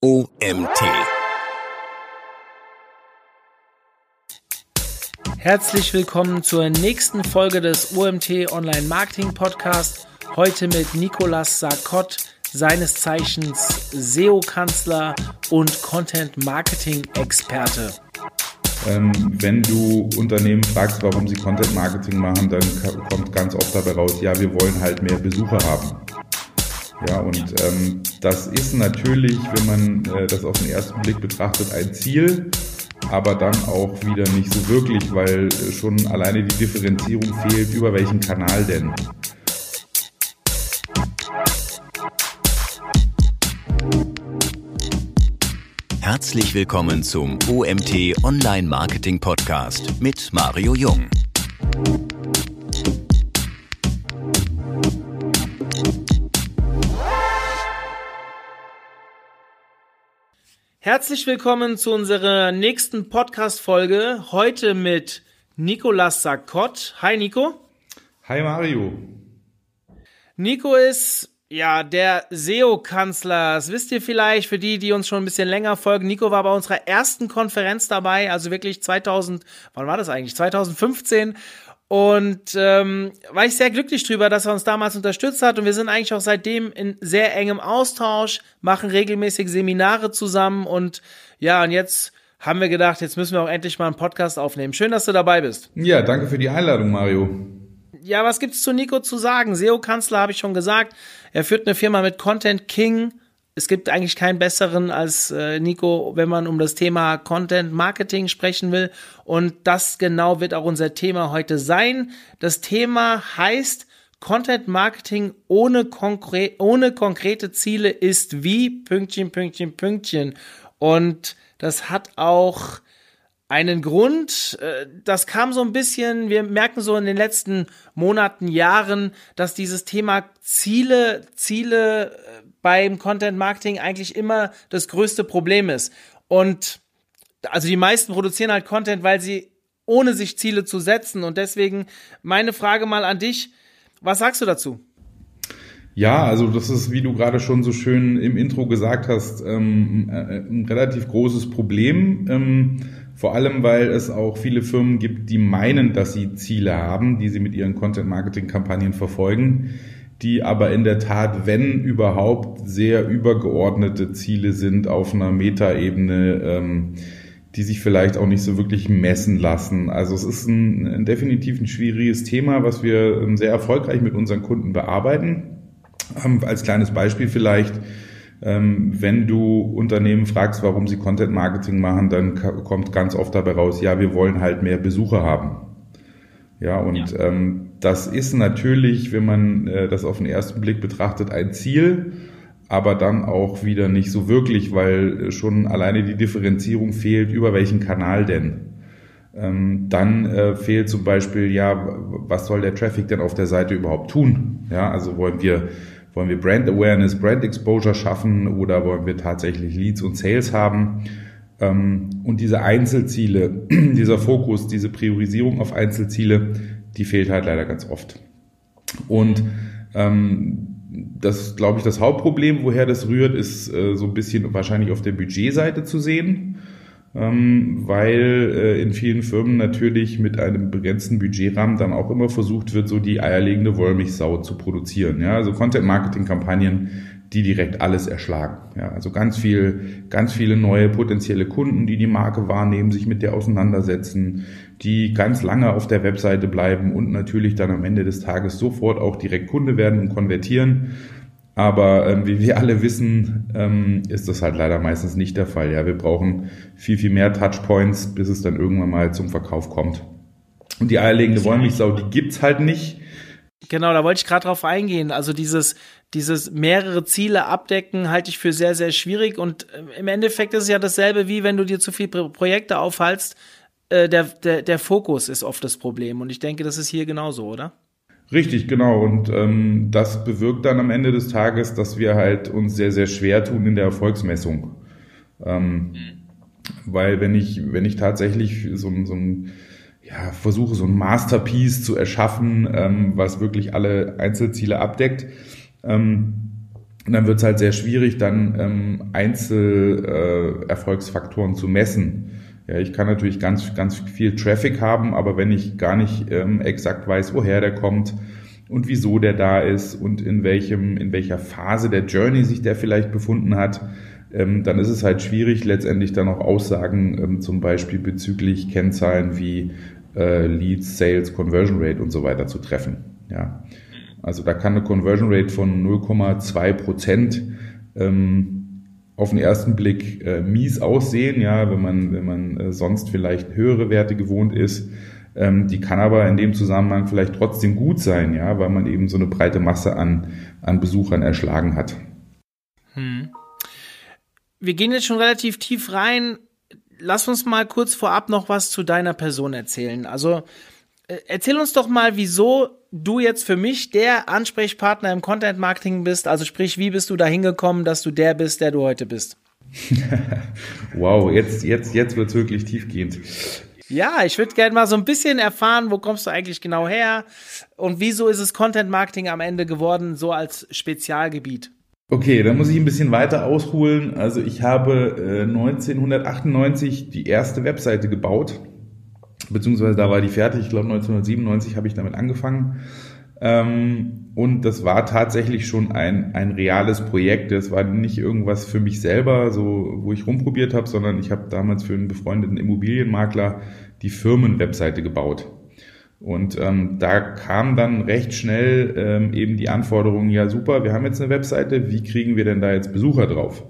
OMT. Herzlich willkommen zur nächsten Folge des OMT Online Marketing Podcast. Heute mit Nicolas Sarkott, seines Zeichens SEO-Kanzler und Content-Marketing-Experte. Ähm, wenn du Unternehmen fragst, warum sie Content Marketing machen, dann kommt ganz oft dabei raus, ja, wir wollen halt mehr Besucher haben. Ja, und ähm, das ist natürlich, wenn man äh, das auf den ersten Blick betrachtet, ein Ziel, aber dann auch wieder nicht so wirklich, weil äh, schon alleine die Differenzierung fehlt, über welchen Kanal denn. Herzlich willkommen zum OMT Online Marketing Podcast mit Mario Jung. Herzlich willkommen zu unserer nächsten Podcast-Folge. Heute mit Nicolas Sarkott. Hi Nico. Hi Mario. Nico ist ja der SEO-Kanzler. Das wisst ihr vielleicht für die, die uns schon ein bisschen länger folgen. Nico war bei unserer ersten Konferenz dabei, also wirklich 2000, wann war das eigentlich? 2015 und ähm, war ich sehr glücklich drüber, dass er uns damals unterstützt hat. Und wir sind eigentlich auch seitdem in sehr engem Austausch, machen regelmäßig Seminare zusammen. Und ja, und jetzt haben wir gedacht, jetzt müssen wir auch endlich mal einen Podcast aufnehmen. Schön, dass du dabei bist. Ja, danke für die Einladung, Mario. Ja, was gibt's zu Nico zu sagen? SEO-Kanzler habe ich schon gesagt. Er führt eine Firma mit Content King es gibt eigentlich keinen besseren als äh, Nico, wenn man um das Thema Content Marketing sprechen will. Und das genau wird auch unser Thema heute sein. Das Thema heißt Content Marketing ohne, konkre ohne konkrete Ziele ist wie Pünktchen, Pünktchen, Pünktchen. Und das hat auch einen Grund. Äh, das kam so ein bisschen, wir merken so in den letzten Monaten, Jahren, dass dieses Thema Ziele, Ziele äh, beim Content Marketing eigentlich immer das größte Problem ist. Und also die meisten produzieren halt Content, weil sie ohne sich Ziele zu setzen. Und deswegen meine Frage mal an dich. Was sagst du dazu? Ja, also das ist, wie du gerade schon so schön im Intro gesagt hast, ähm, äh, ein relativ großes Problem. Ähm, vor allem, weil es auch viele Firmen gibt, die meinen, dass sie Ziele haben, die sie mit ihren Content-Marketing-Kampagnen verfolgen, die aber in der Tat, wenn überhaupt, sehr übergeordnete Ziele sind auf einer Metaebene, ähm, die sich vielleicht auch nicht so wirklich messen lassen. Also es ist ein, ein definitiv ein schwieriges Thema, was wir ähm, sehr erfolgreich mit unseren Kunden bearbeiten. Ähm, als kleines Beispiel vielleicht, wenn du Unternehmen fragst, warum sie Content Marketing machen, dann kommt ganz oft dabei raus, ja, wir wollen halt mehr Besucher haben. Ja, und ja. Ähm, das ist natürlich, wenn man äh, das auf den ersten Blick betrachtet, ein Ziel, aber dann auch wieder nicht so wirklich, weil schon alleine die Differenzierung fehlt, über welchen Kanal denn. Ähm, dann äh, fehlt zum Beispiel, ja, was soll der Traffic denn auf der Seite überhaupt tun? Ja, also wollen wir wollen wir Brand Awareness, Brand Exposure schaffen oder wollen wir tatsächlich Leads und Sales haben? Ähm, und diese Einzelziele, dieser Fokus, diese Priorisierung auf Einzelziele, die fehlt halt leider ganz oft. Und ähm, das glaube ich, das Hauptproblem, woher das rührt, ist äh, so ein bisschen wahrscheinlich auf der Budgetseite zu sehen weil äh, in vielen Firmen natürlich mit einem begrenzten Budgetrahmen dann auch immer versucht wird, so die eierlegende Wollmilchsau zu produzieren. Ja, also Content-Marketing-Kampagnen, die direkt alles erschlagen. Ja, also ganz viel, ganz viele neue potenzielle Kunden, die die Marke wahrnehmen, sich mit der auseinandersetzen, die ganz lange auf der Webseite bleiben und natürlich dann am Ende des Tages sofort auch direkt Kunde werden und konvertieren. Aber ähm, wie wir alle wissen, ähm, ist das halt leider meistens nicht der Fall. Ja, wir brauchen viel, viel mehr Touchpoints, bis es dann irgendwann mal zum Verkauf kommt. Und die eierlegende Wollmilchsau, die gibt's halt nicht. Genau, da wollte ich gerade drauf eingehen. Also dieses, dieses mehrere Ziele abdecken halte ich für sehr, sehr schwierig. Und äh, im Endeffekt ist es ja dasselbe, wie wenn du dir zu viele Projekte aufhalst. Äh, der, der, der Fokus ist oft das Problem. Und ich denke, das ist hier genauso, oder? Richtig, genau. Und ähm, das bewirkt dann am Ende des Tages, dass wir halt uns sehr, sehr schwer tun in der Erfolgsmessung. Ähm, mhm. Weil wenn ich, wenn ich tatsächlich so, so ein, ja, versuche, so ein Masterpiece zu erschaffen, ähm, was wirklich alle Einzelziele abdeckt, ähm, dann wird es halt sehr schwierig, dann ähm, Einzelerfolgsfaktoren äh, zu messen. Ja, ich kann natürlich ganz, ganz viel Traffic haben, aber wenn ich gar nicht ähm, exakt weiß, woher der kommt und wieso der da ist und in welchem, in welcher Phase der Journey sich der vielleicht befunden hat, ähm, dann ist es halt schwierig, letztendlich dann auch Aussagen ähm, zum Beispiel bezüglich Kennzahlen wie äh, Leads, Sales, Conversion Rate und so weiter zu treffen. Ja. Also da kann eine Conversion Rate von 0,2 Prozent ähm, auf den ersten Blick äh, mies aussehen, ja, wenn man, wenn man äh, sonst vielleicht höhere Werte gewohnt ist. Ähm, die kann aber in dem Zusammenhang vielleicht trotzdem gut sein, ja, weil man eben so eine breite Masse an, an Besuchern erschlagen hat. Hm. Wir gehen jetzt schon relativ tief rein. Lass uns mal kurz vorab noch was zu deiner Person erzählen. Also erzähl uns doch mal, wieso du jetzt für mich der Ansprechpartner im Content Marketing bist. Also sprich, wie bist du da hingekommen, dass du der bist, der du heute bist? wow, jetzt, jetzt, jetzt wird's wirklich tiefgehend. Ja, ich würde gerne mal so ein bisschen erfahren, wo kommst du eigentlich genau her und wieso ist es Content Marketing am Ende geworden, so als Spezialgebiet? Okay, dann muss ich ein bisschen weiter ausholen. Also ich habe äh, 1998 die erste Webseite gebaut beziehungsweise da war die fertig, ich glaube 1997 habe ich damit angefangen. Ähm, und das war tatsächlich schon ein, ein reales Projekt. Das war nicht irgendwas für mich selber, so wo ich rumprobiert habe, sondern ich habe damals für einen befreundeten Immobilienmakler die Firmenwebseite gebaut. Und ähm, da kam dann recht schnell ähm, eben die Anforderung, ja super, wir haben jetzt eine Webseite, wie kriegen wir denn da jetzt Besucher drauf?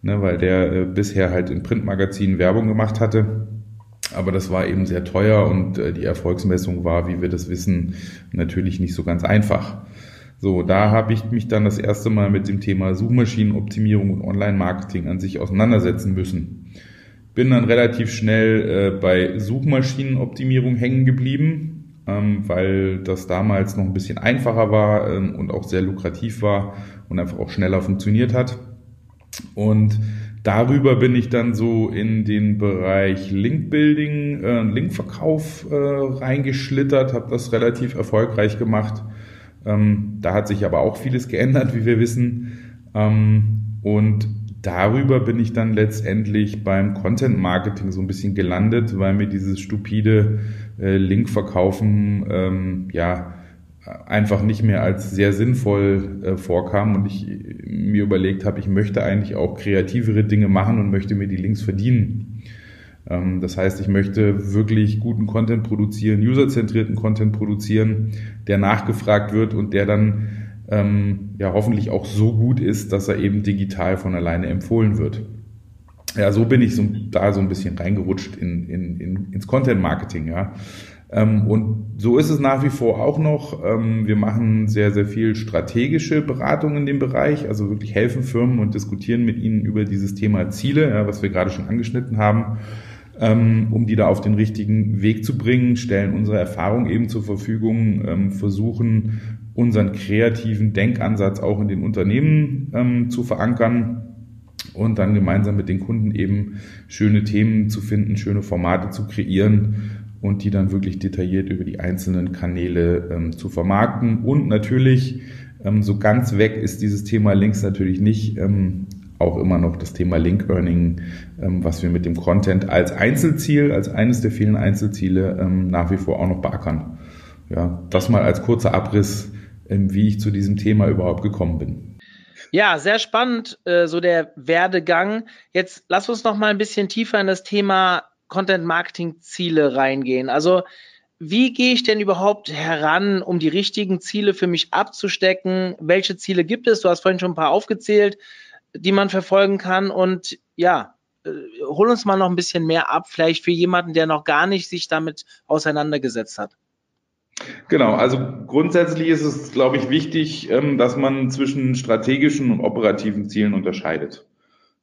Ne, weil der äh, bisher halt in Printmagazinen Werbung gemacht hatte aber das war eben sehr teuer und äh, die Erfolgsmessung war, wie wir das wissen, natürlich nicht so ganz einfach. So, da habe ich mich dann das erste Mal mit dem Thema Suchmaschinenoptimierung und Online-Marketing an sich auseinandersetzen müssen. Bin dann relativ schnell äh, bei Suchmaschinenoptimierung hängen geblieben, ähm, weil das damals noch ein bisschen einfacher war ähm, und auch sehr lukrativ war und einfach auch schneller funktioniert hat. Und darüber bin ich dann so in den Bereich Linkbuilding, äh, Linkverkauf äh, reingeschlittert, habe das relativ erfolgreich gemacht. Ähm, da hat sich aber auch vieles geändert, wie wir wissen. Ähm, und darüber bin ich dann letztendlich beim Content Marketing so ein bisschen gelandet, weil mir dieses stupide äh, Linkverkaufen ähm, ja einfach nicht mehr als sehr sinnvoll äh, vorkam und ich mir überlegt habe, ich möchte eigentlich auch kreativere Dinge machen und möchte mir die Links verdienen. Ähm, das heißt, ich möchte wirklich guten Content produzieren, userzentrierten Content produzieren, der nachgefragt wird und der dann ähm, ja hoffentlich auch so gut ist, dass er eben digital von alleine empfohlen wird. Ja, so bin ich so, da so ein bisschen reingerutscht in, in, in, ins Content Marketing, ja. Ähm, und so ist es nach wie vor auch noch. Ähm, wir machen sehr, sehr viel strategische Beratung in dem Bereich, also wirklich helfen Firmen und diskutieren mit ihnen über dieses Thema Ziele, was wir gerade schon angeschnitten haben, ähm, um die da auf den richtigen Weg zu bringen, stellen unsere Erfahrung eben zur Verfügung, versuchen unseren kreativen Denkansatz auch in den Unternehmen zu verankern und dann gemeinsam mit den Kunden eben schöne Themen zu finden, schöne Formate zu kreieren und die dann wirklich detailliert über die einzelnen Kanäle ähm, zu vermarkten. Und natürlich, ähm, so ganz weg ist dieses Thema Links natürlich nicht. Ähm, auch immer noch das Thema Link Earning, ähm, was wir mit dem Content als Einzelziel, als eines der vielen Einzelziele ähm, nach wie vor auch noch beackern. Ja, das mal als kurzer Abriss, ähm, wie ich zu diesem Thema überhaupt gekommen bin. Ja, sehr spannend, äh, so der Werdegang. Jetzt lass uns noch mal ein bisschen tiefer in das Thema Content-Marketing-Ziele reingehen. Also wie gehe ich denn überhaupt heran, um die richtigen Ziele für mich abzustecken? Welche Ziele gibt es? Du hast vorhin schon ein paar aufgezählt, die man verfolgen kann. Und ja, äh, hol uns mal noch ein bisschen mehr ab, vielleicht für jemanden, der noch gar nicht sich damit auseinandergesetzt hat. Genau, also grundsätzlich ist es, glaube ich, wichtig, ähm, dass man zwischen strategischen und operativen Zielen unterscheidet.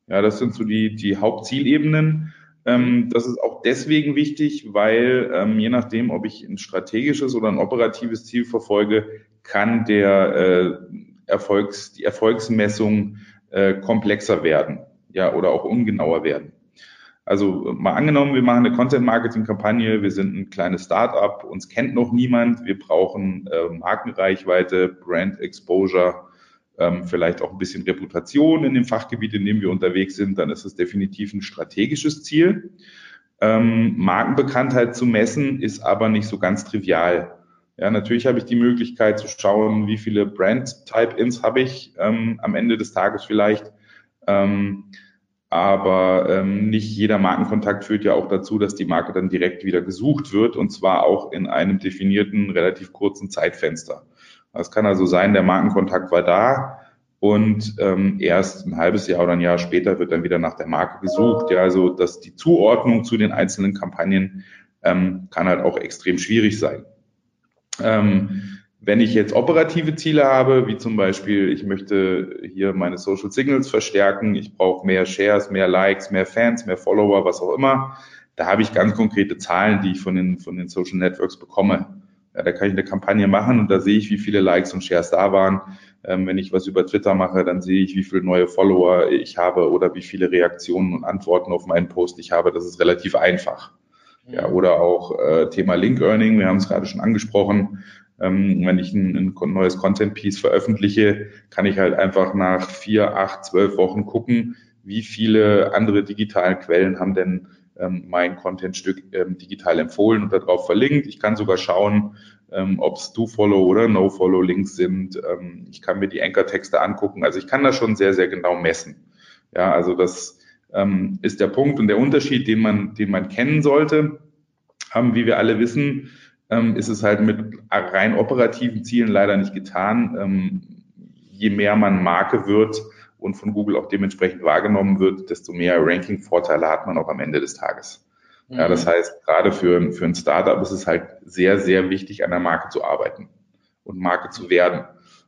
Ja, das sind so die, die Hauptzielebenen. Ähm, das ist auch deswegen wichtig, weil ähm, je nachdem, ob ich ein strategisches oder ein operatives Ziel verfolge, kann der äh, Erfolgs, die Erfolgsmessung äh, komplexer werden, ja, oder auch ungenauer werden. Also mal angenommen, wir machen eine Content-Marketing-Kampagne, wir sind ein kleines Start-up, uns kennt noch niemand, wir brauchen äh, Markenreichweite, Brand Exposure, ähm, vielleicht auch ein bisschen Reputation in dem Fachgebiet, in dem wir unterwegs sind, dann ist es definitiv ein strategisches Ziel. Ähm, Markenbekanntheit zu messen ist aber nicht so ganz trivial. Ja, natürlich habe ich die Möglichkeit zu schauen, wie viele Brand-Type-Ins habe ich ähm, am Ende des Tages vielleicht. Ähm, aber ähm, nicht jeder Markenkontakt führt ja auch dazu, dass die Marke dann direkt wieder gesucht wird und zwar auch in einem definierten, relativ kurzen Zeitfenster. Es kann also sein, der Markenkontakt war da und ähm, erst ein halbes Jahr oder ein Jahr später wird dann wieder nach der Marke gesucht. Ja, also dass die Zuordnung zu den einzelnen Kampagnen ähm, kann halt auch extrem schwierig sein. Ähm, wenn ich jetzt operative Ziele habe, wie zum Beispiel, ich möchte hier meine Social Signals verstärken, ich brauche mehr Shares, mehr Likes, mehr Fans, mehr Follower, was auch immer, da habe ich ganz konkrete Zahlen, die ich von den, von den Social Networks bekomme. Ja, da kann ich eine Kampagne machen und da sehe ich, wie viele Likes und Shares da waren. Ähm, wenn ich was über Twitter mache, dann sehe ich, wie viele neue Follower ich habe oder wie viele Reaktionen und Antworten auf meinen Post ich habe. Das ist relativ einfach. Ja, oder auch äh, Thema Link Earning, wir haben es gerade schon angesprochen. Ähm, wenn ich ein, ein neues Content-Piece veröffentliche, kann ich halt einfach nach vier, acht, zwölf Wochen gucken, wie viele andere digitalen Quellen haben denn ähm, mein Content-Stück ähm, digital empfohlen und darauf verlinkt. Ich kann sogar schauen, ähm, ob es Do-Follow oder No-Follow-Links sind. Ähm, ich kann mir die Anchor-Texte angucken. Also ich kann das schon sehr, sehr genau messen. Ja, also das ähm, ist der Punkt und der Unterschied, den man, den man kennen sollte. Haben, wie wir alle wissen, ähm, ist es halt mit rein operativen Zielen leider nicht getan. Ähm, je mehr man Marke wird und von Google auch dementsprechend wahrgenommen wird, desto mehr Ranking-Vorteile hat man auch am Ende des Tages. Mhm. Ja, das heißt, gerade für, für ein Startup ist es halt sehr, sehr wichtig, an der Marke zu arbeiten und Marke zu werden.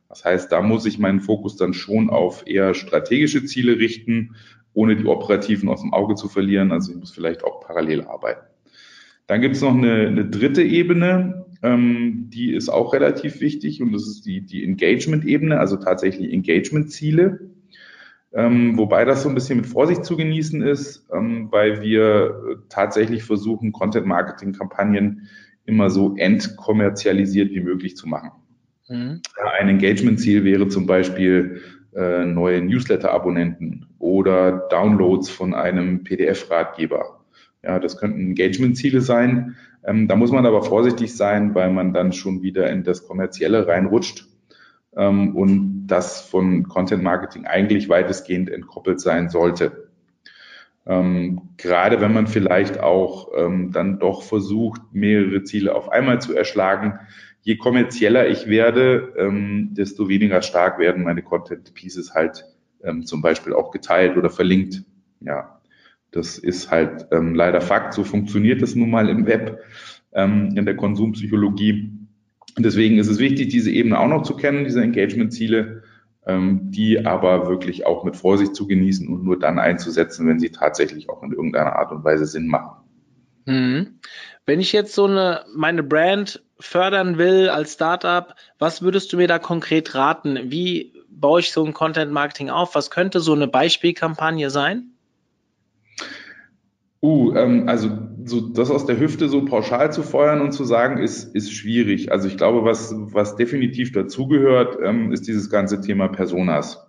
Das heißt, da muss ich meinen Fokus dann schon auf eher strategische Ziele richten, ohne die operativen aus dem Auge zu verlieren. Also ich muss vielleicht auch parallel arbeiten. Dann gibt es noch eine, eine dritte Ebene, ähm, die ist auch relativ wichtig und das ist die, die Engagement-Ebene, also tatsächlich Engagement-Ziele. Ähm, wobei das so ein bisschen mit Vorsicht zu genießen ist, ähm, weil wir tatsächlich versuchen, Content-Marketing-Kampagnen immer so entkommerzialisiert wie möglich zu machen. Mhm. Ein Engagement-Ziel wäre zum Beispiel äh, neue Newsletter-Abonnenten oder Downloads von einem PDF-Ratgeber ja, das könnten Engagement-Ziele sein. Ähm, da muss man aber vorsichtig sein, weil man dann schon wieder in das Kommerzielle reinrutscht ähm, und das von Content Marketing eigentlich weitestgehend entkoppelt sein sollte. Ähm, gerade wenn man vielleicht auch ähm, dann doch versucht, mehrere Ziele auf einmal zu erschlagen. Je kommerzieller ich werde, ähm, desto weniger stark werden meine Content Pieces halt ähm, zum Beispiel auch geteilt oder verlinkt. Ja, das ist halt ähm, leider Fakt. So funktioniert es nun mal im Web, ähm, in der Konsumpsychologie. Und deswegen ist es wichtig, diese Ebene auch noch zu kennen, diese Engagement-Ziele, ähm, die aber wirklich auch mit Vorsicht zu genießen und nur dann einzusetzen, wenn sie tatsächlich auch in irgendeiner Art und Weise Sinn machen. Mhm. Wenn ich jetzt so eine meine Brand fördern will als Startup, was würdest du mir da konkret raten? Wie baue ich so ein Content Marketing auf? Was könnte so eine Beispielkampagne sein? Uh, ähm, also so das aus der Hüfte so pauschal zu feuern und zu sagen, ist, ist schwierig. Also ich glaube, was, was definitiv dazugehört, ähm, ist dieses ganze Thema Personas.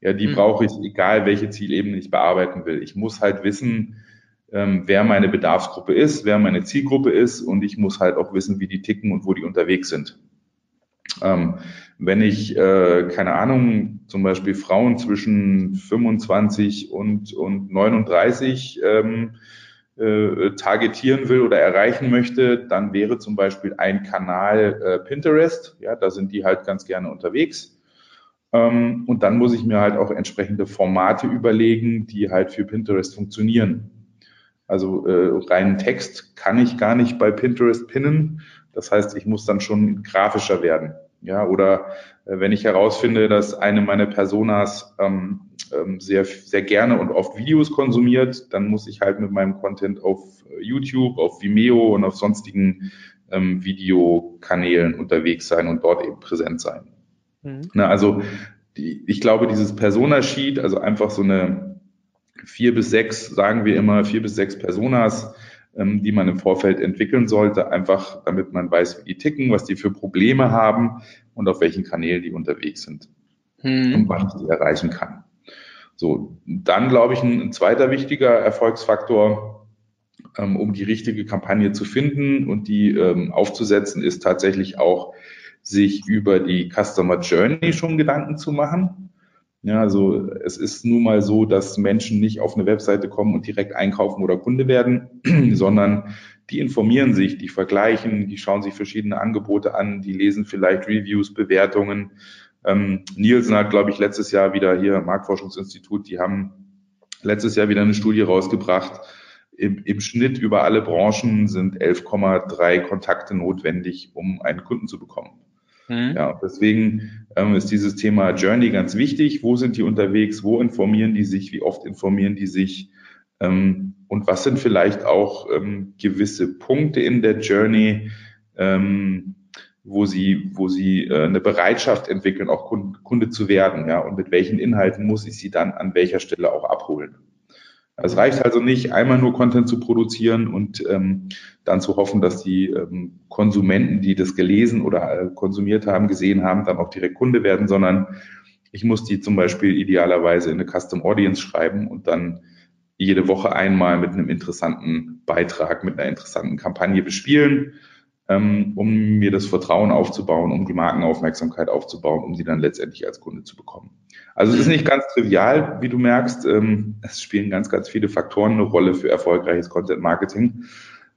Ja, die mhm. brauche ich, egal welche Zielebene ich bearbeiten will. Ich muss halt wissen, ähm, wer meine Bedarfsgruppe ist, wer meine Zielgruppe ist und ich muss halt auch wissen, wie die ticken und wo die unterwegs sind. Ähm, wenn ich, äh, keine Ahnung, zum Beispiel Frauen zwischen 25 und, und 39 ähm, äh, targetieren will oder erreichen möchte, dann wäre zum Beispiel ein Kanal äh, Pinterest. Ja, da sind die halt ganz gerne unterwegs. Ähm, und dann muss ich mir halt auch entsprechende Formate überlegen, die halt für Pinterest funktionieren. Also äh, reinen Text kann ich gar nicht bei Pinterest pinnen. Das heißt, ich muss dann schon grafischer werden. Ja, oder äh, wenn ich herausfinde, dass eine meiner Personas ähm, ähm, sehr, sehr gerne und oft Videos konsumiert, dann muss ich halt mit meinem Content auf YouTube, auf Vimeo und auf sonstigen ähm, Videokanälen unterwegs sein und dort eben präsent sein. Mhm. Na, also die, ich glaube, dieses Persona-Sheet, also einfach so eine vier bis sechs, sagen wir immer, vier bis sechs Personas, ähm, die man im Vorfeld entwickeln sollte, einfach damit man weiß, wie die ticken, was die für Probleme haben und auf welchen Kanälen die unterwegs sind. hm. und wann ich die erreichen kann. So, dann glaube ich, ein, ein zweiter wichtiger Erfolgsfaktor, ähm, um die richtige Kampagne zu finden und die ähm, aufzusetzen, ist tatsächlich auch, sich über die Customer Journey schon Gedanken zu machen. Ja, also es ist nun mal so, dass Menschen nicht auf eine Webseite kommen und direkt einkaufen oder Kunde werden, sondern die informieren sich, die vergleichen, die schauen sich verschiedene Angebote an, die lesen vielleicht Reviews, Bewertungen. Ähm, Nielsen hat, glaube ich, letztes Jahr wieder hier Marktforschungsinstitut, die haben letztes Jahr wieder eine Studie rausgebracht. Im, im Schnitt über alle Branchen sind 11,3 Kontakte notwendig, um einen Kunden zu bekommen. Mhm. Ja, deswegen ähm, ist dieses Thema Journey ganz wichtig. Wo sind die unterwegs? Wo informieren die sich? Wie oft informieren die sich? Ähm, und was sind vielleicht auch ähm, gewisse Punkte in der Journey, ähm, wo sie, wo sie äh, eine Bereitschaft entwickeln, auch Kunde, Kunde zu werden, ja, und mit welchen Inhalten muss ich sie dann an welcher Stelle auch abholen. Es reicht also nicht, einmal nur Content zu produzieren und ähm, dann zu hoffen, dass die ähm, Konsumenten, die das gelesen oder äh, konsumiert haben, gesehen haben, dann auch direkt Kunde werden, sondern ich muss die zum Beispiel idealerweise in eine Custom Audience schreiben und dann jede Woche einmal mit einem interessanten Beitrag, mit einer interessanten Kampagne bespielen, ähm, um mir das Vertrauen aufzubauen, um die Markenaufmerksamkeit aufzubauen, um sie dann letztendlich als Kunde zu bekommen. Also es ist nicht ganz trivial, wie du merkst. Ähm, es spielen ganz, ganz viele Faktoren eine Rolle für erfolgreiches Content Marketing.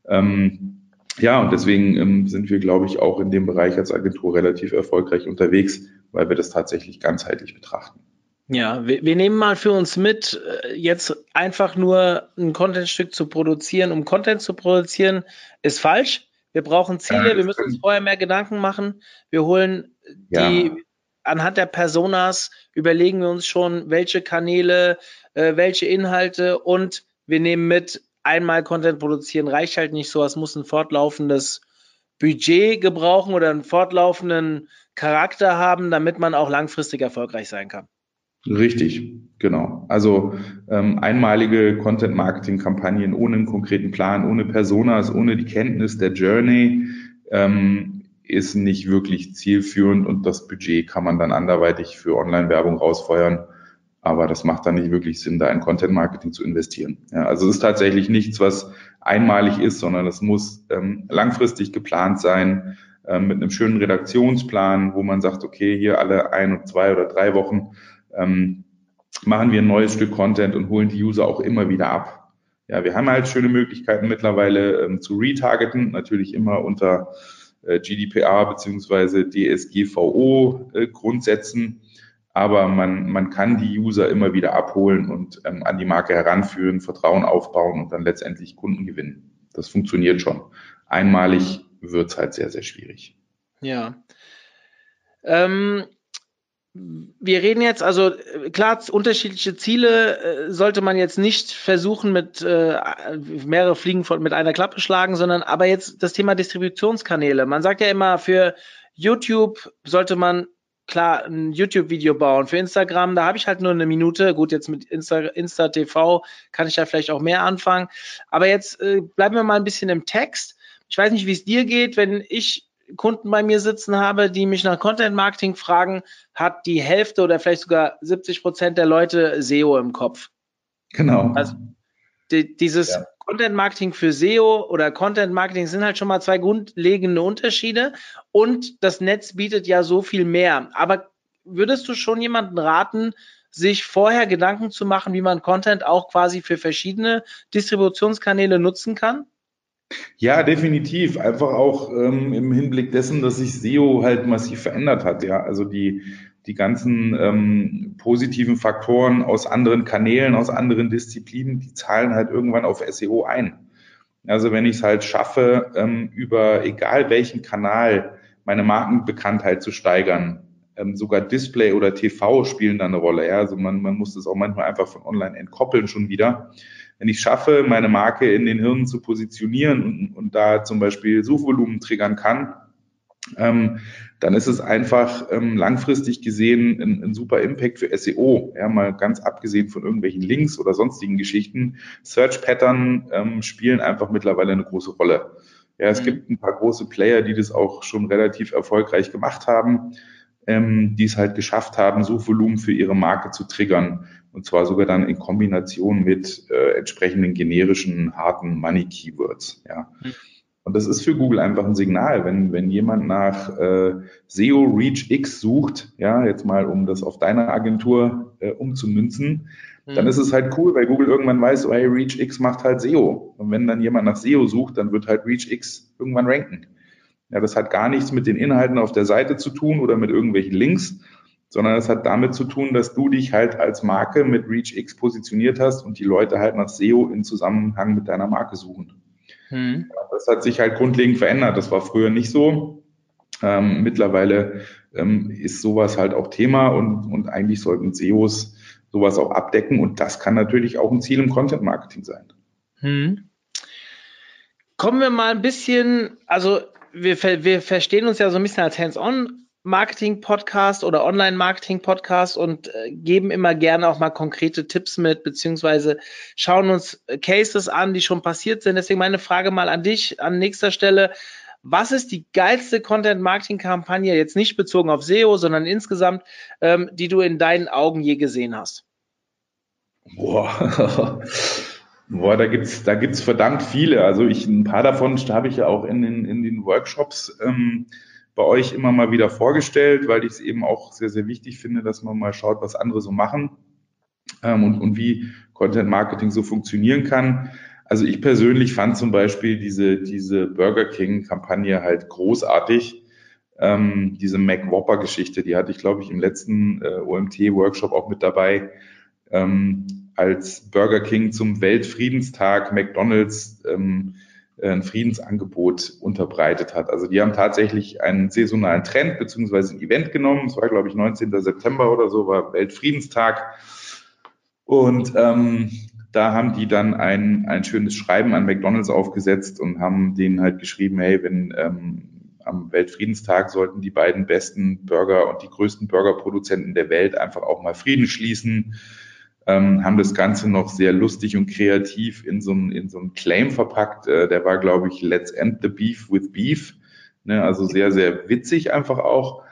Ähm, ja, und deswegen ähm, sind wir, glaube ich, auch in dem Bereich als Agentur relativ erfolgreich unterwegs, weil wir das tatsächlich ganzheitlich betrachten. Ja, wir, wir nehmen mal für uns mit, äh, jetzt einfach nur ein Contentstück zu produzieren, um Content zu produzieren, ist falsch. Wir brauchen Ziele, wir müssen uns vorher mehr Gedanken machen. Wir holen ja. die, anhand der Personas überlegen wir uns schon, welche Kanäle, äh, welche Inhalte und wir nehmen mit, einmal Content produzieren reicht halt nicht so, es muss ein fortlaufendes Budget gebrauchen oder einen fortlaufenden Charakter haben, damit man auch langfristig erfolgreich sein kann. Richtig, genau. Also ähm, einmalige Content-Marketing-Kampagnen ohne einen konkreten Plan, ohne Personas, ohne die Kenntnis der Journey ähm, ist nicht wirklich zielführend und das Budget kann man dann anderweitig für Online-Werbung rausfeuern. Aber das macht dann nicht wirklich Sinn, da in Content-Marketing zu investieren. Ja, also es ist tatsächlich nichts, was einmalig ist, sondern es muss ähm, langfristig geplant sein, ähm, mit einem schönen Redaktionsplan, wo man sagt, okay, hier alle ein, zwei oder drei Wochen ähm, machen wir ein neues Stück Content und holen die User auch immer wieder ab. Ja, wir haben halt schöne Möglichkeiten mittlerweile ähm, zu retargeten, natürlich immer unter äh, GDPR beziehungsweise DSGVO äh. Aber man, man kann die User immer wieder abholen und ähm, an die Marke heranführen, Vertrauen aufbauen und dann letztendlich Kunden gewinnen. Das funktioniert schon. Einmalig wird's halt sehr, sehr schwierig. Ja. Ähm, wir reden jetzt, also klar, unterschiedliche Ziele äh, sollte man jetzt nicht versuchen mit äh, mehrere Fliegen von, mit einer Klappe schlagen, sondern aber jetzt das Thema Distributionskanäle. Man sagt ja immer, für YouTube sollte man klar ein YouTube-Video bauen. Für Instagram, da habe ich halt nur eine Minute. Gut, jetzt mit Insta, Insta TV kann ich ja vielleicht auch mehr anfangen. Aber jetzt äh, bleiben wir mal ein bisschen im Text. Ich weiß nicht, wie es dir geht, wenn ich Kunden bei mir sitzen habe, die mich nach Content Marketing fragen, hat die Hälfte oder vielleicht sogar 70 Prozent der Leute SEO im Kopf. Genau. Also die, dieses ja. Content Marketing für SEO oder Content Marketing sind halt schon mal zwei grundlegende Unterschiede und das Netz bietet ja so viel mehr. Aber würdest du schon jemanden raten, sich vorher Gedanken zu machen, wie man Content auch quasi für verschiedene Distributionskanäle nutzen kann? Ja, definitiv. Einfach auch ähm, im Hinblick dessen, dass sich SEO halt massiv verändert hat. Ja, also die, die ganzen ähm, positiven Faktoren aus anderen Kanälen, aus anderen Disziplinen, die zahlen halt irgendwann auf SEO ein. Also wenn ich es halt schaffe, ähm, über egal welchen Kanal meine Markenbekanntheit zu steigern, ähm, sogar Display oder TV spielen da eine Rolle. Ja? Also man, man muss das auch manchmal einfach von online entkoppeln schon wieder wenn ich schaffe, meine Marke in den Hirnen zu positionieren und, und da zum Beispiel Suchvolumen triggern kann, ähm, dann ist es einfach ähm, langfristig gesehen ein, ein, super Impact für SEO. Ja, mal ganz abgesehen von irgendwelchen Links oder sonstigen Geschichten. Search Pattern ähm, spielen einfach mittlerweile eine große Rolle. Ja, es mhm. gibt ein paar große Player, die das auch schon relativ erfolgreich gemacht haben. Ähm, die es halt geschafft haben, Suchvolumen für ihre Marke zu triggern. Und zwar sogar dann in Kombination mit äh, entsprechenden generischen, harten Money-Keywords. Ja. Mhm. Und das ist für Google einfach ein Signal, wenn, wenn jemand nach äh, SEO Reach X sucht, ja, jetzt mal um das auf deine Agentur äh, umzumünzen, mhm. dann ist es halt cool, weil Google irgendwann weiß, oh, hey, Reach X macht halt SEO. Und wenn dann jemand nach SEO sucht, dann wird halt Reach X irgendwann ranken. Ja, das hat gar nichts mit den Inhalten auf der Seite zu tun oder mit irgendwelchen Links, sondern es hat damit zu tun, dass du dich halt als Marke mit Reach X positioniert hast und die Leute halt nach SEO in Zusammenhang mit deiner Marke suchen. Hm. Das hat sich halt grundlegend verändert. Das war früher nicht so. Ähm, mittlerweile ähm, ist sowas halt auch Thema und, und eigentlich sollten SEOs sowas auch abdecken und das kann natürlich auch ein Ziel im Content Marketing sein. Hm. Kommen wir mal ein bisschen, also wir, wir verstehen uns ja so ein bisschen als Hands-on Marketing-Podcast oder Online-Marketing-Podcast und äh, geben immer gerne auch mal konkrete Tipps mit, beziehungsweise schauen uns Cases an, die schon passiert sind. Deswegen meine Frage mal an dich an nächster Stelle. Was ist die geilste Content-Marketing-Kampagne, jetzt nicht bezogen auf SEO, sondern insgesamt, ähm, die du in deinen Augen je gesehen hast? Boah, Boah da gibt's da gibt's verdammt viele. Also ich, ein paar davon habe ich ja auch in den, in den Workshops ähm, bei euch immer mal wieder vorgestellt, weil ich es eben auch sehr, sehr wichtig finde, dass man mal schaut, was andere so machen ähm, und, und wie Content Marketing so funktionieren kann. Also ich persönlich fand zum Beispiel diese, diese Burger King-Kampagne halt großartig. Ähm, diese Mac Whopper-Geschichte, die hatte ich, glaube ich, im letzten äh, OMT-Workshop auch mit dabei. Ähm, als Burger King zum Weltfriedenstag McDonalds ähm, äh, ein Friedensangebot unterbreitet hat. Also die haben tatsächlich einen saisonalen Trend beziehungsweise ein Event genommen. Es war, glaube ich, 19. September oder so, war Weltfriedenstag. Und ähm, da haben die dann ein, ein schönes Schreiben an McDonalds aufgesetzt und haben denen halt geschrieben, hey, wenn ähm, am Weltfriedenstag sollten die beiden besten Burger und die größten Burgerproduzenten der Welt einfach auch mal Frieden schließen ähm, haben das Ganze noch sehr lustig und kreativ in so einen in so Claim verpackt. Äh, der war, glaube ich, Let's End the Beef with Beef. Ne? Also sehr, sehr witzig einfach auch.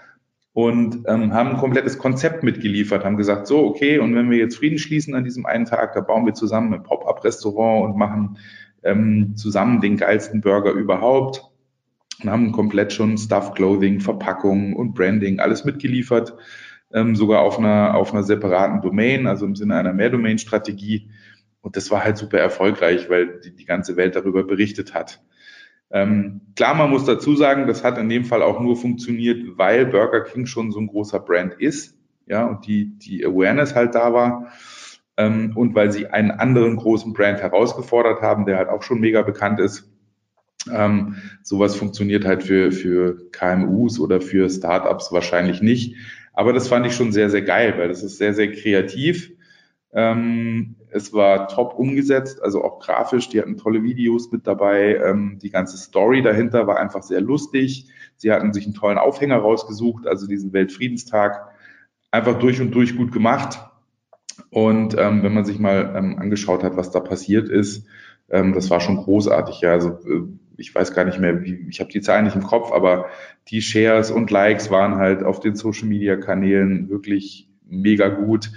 Und ähm, haben ein komplettes Konzept mitgeliefert, haben gesagt, so, okay, und wenn wir jetzt Frieden schließen an diesem einen Tag, da bauen wir zusammen ein Pop-up-Restaurant und machen ähm, zusammen den geilsten Burger überhaupt und haben komplett schon Stuff, Clothing, Verpackung und Branding, alles mitgeliefert ähm, sogar auf einer, auf einer separaten Domain, also im Sinne einer Mehrdomain-Strategie. Und das war halt super erfolgreich, weil die, die ganze Welt darüber berichtet hat. Ähm, klar, man muss dazu sagen, das hat in dem Fall auch nur funktioniert, weil Burger King schon so ein großer Brand ist, ja, und die, die Awareness halt da war. Ähm, und weil sie einen anderen großen Brand herausgefordert haben, der halt auch schon mega bekannt ist. Ähm, sowas funktioniert halt für, für KMUs oder für Startups wahrscheinlich nicht. Aber das fand ich schon sehr, sehr geil, weil das ist sehr, sehr kreativ. Ähm, es war top umgesetzt, also auch grafisch. Die hatten tolle Videos mit dabei. Ähm, die ganze Story dahinter war einfach sehr lustig. Sie hatten sich einen tollen Aufhänger rausgesucht, also diesen Weltfriedenstag. Einfach durch und durch gut gemacht. Und ähm, wenn man sich mal ähm, angeschaut hat, was da passiert ist, ähm, das war schon großartig. Ja, also äh, ich weiß gar nicht mehr, wie, ich habe die Zahlen nicht im Kopf, aber die Shares und Likes waren halt auf den Social Media Kanälen wirklich mega gut.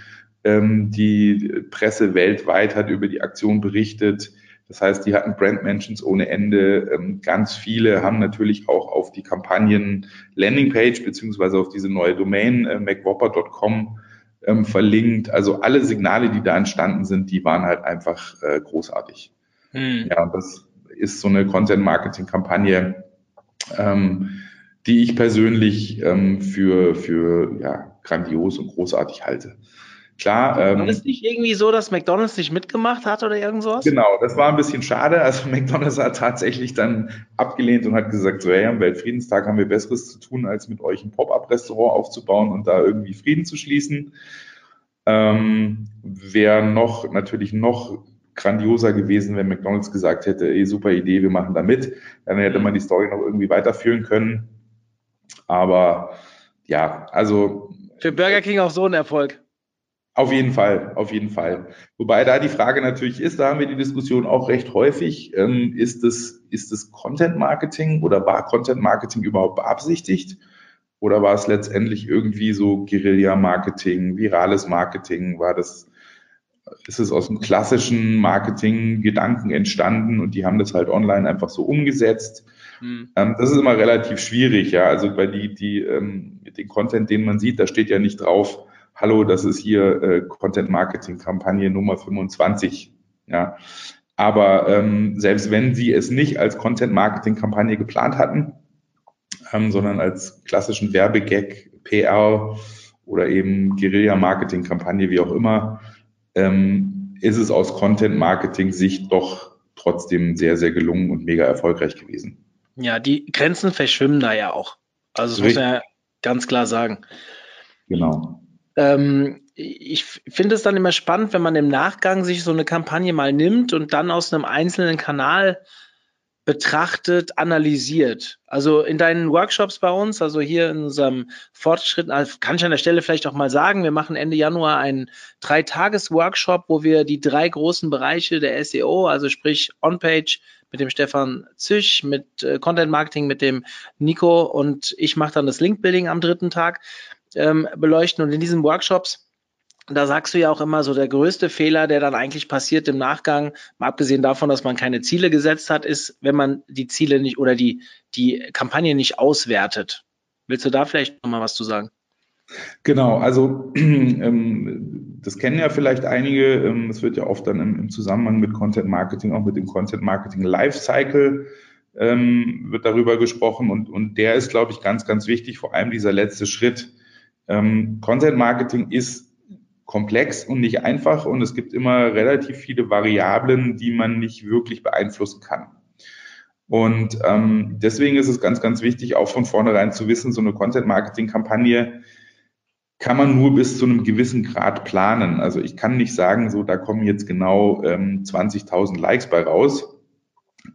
Ähm, die Presse weltweit hat über die Aktion berichtet. Das heißt, die hatten Brand Mentions ohne Ende. Ähm, ganz viele haben natürlich auch auf die Kampagnen Landingpage beziehungsweise auf diese neue Domain äh, macwhopper.com ähm, verlinkt. Also alle Signale, die da entstanden sind, die waren halt einfach äh, großartig. Hm. Ja, das ist so eine Content-Marketing-Kampagne, ähm, die ich persönlich ähm, für, für ja, grandios und großartig halte. Klar. Ähm, war das nicht irgendwie so, dass McDonalds nicht mitgemacht hat oder irgend sowas? Genau, das war ein bisschen schade. Also McDonalds hat tatsächlich dann abgelehnt und hat gesagt, so hey, am Weltfriedenstag haben wir Besseres zu tun, als mit euch ein Pop-up-Restaurant aufzubauen und da irgendwie Frieden zu schließen. Ähm, wer noch, natürlich noch grandioser gewesen, wenn McDonald's gesagt hätte, ey, super Idee, wir machen da mit. Dann hätte man die Story noch irgendwie weiterführen können. Aber ja, also. Für Burger King auch so ein Erfolg. Auf jeden Fall, auf jeden Fall. Wobei da die Frage natürlich ist, da haben wir die Diskussion auch recht häufig, ähm, ist es, ist es Content Marketing oder war Content Marketing überhaupt beabsichtigt? Oder war es letztendlich irgendwie so Guerilla-Marketing, virales Marketing? War das, ist es aus dem klassischen Marketing-Gedanken entstanden und die haben das halt online einfach so umgesetzt? Mhm. Ähm, das ist immer relativ schwierig, ja. Also bei die, die, ähm, den Content, den man sieht, da steht ja nicht drauf, hallo, das ist hier äh, Content-Marketing-Kampagne Nummer 25, ja. Aber ähm, selbst wenn sie es nicht als Content-Marketing-Kampagne geplant hatten, ähm, sondern als klassischen Werbegag, PR oder eben Guerilla-Marketing-Kampagne, wie auch immer, ähm, ist es aus Content-Marketing-Sicht doch trotzdem sehr, sehr gelungen und mega erfolgreich gewesen. Ja, die Grenzen verschwimmen da ja auch. Also das Richtig. muss man ja ganz klar sagen. Genau. Ähm, ich finde es dann immer spannend, wenn man im Nachgang sich so eine Kampagne mal nimmt und dann aus einem einzelnen Kanal betrachtet, analysiert. Also in deinen Workshops bei uns, also hier in unserem Fortschritt, also kann ich an der Stelle vielleicht auch mal sagen, wir machen Ende Januar einen Drei-Tages-Workshop, wo wir die drei großen Bereiche der SEO, also sprich On-Page mit dem Stefan Züch, mit äh, Content Marketing mit dem Nico und ich mache dann das Link-Building am dritten Tag ähm, beleuchten. Und in diesen Workshops da sagst du ja auch immer so, der größte Fehler, der dann eigentlich passiert im Nachgang, mal abgesehen davon, dass man keine Ziele gesetzt hat, ist, wenn man die Ziele nicht oder die, die Kampagne nicht auswertet. Willst du da vielleicht nochmal was zu sagen? Genau, also ähm, das kennen ja vielleicht einige. Ähm, es wird ja oft dann im, im, Zusammenhang mit Content Marketing, auch mit dem Content Marketing Lifecycle ähm, wird darüber gesprochen und, und der ist, glaube ich, ganz, ganz wichtig, vor allem dieser letzte Schritt. Ähm, Content Marketing ist komplex und nicht einfach und es gibt immer relativ viele Variablen, die man nicht wirklich beeinflussen kann. Und ähm, deswegen ist es ganz, ganz wichtig, auch von vornherein zu wissen, so eine Content-Marketing-Kampagne kann man nur bis zu einem gewissen Grad planen. Also ich kann nicht sagen, so da kommen jetzt genau ähm, 20.000 Likes bei raus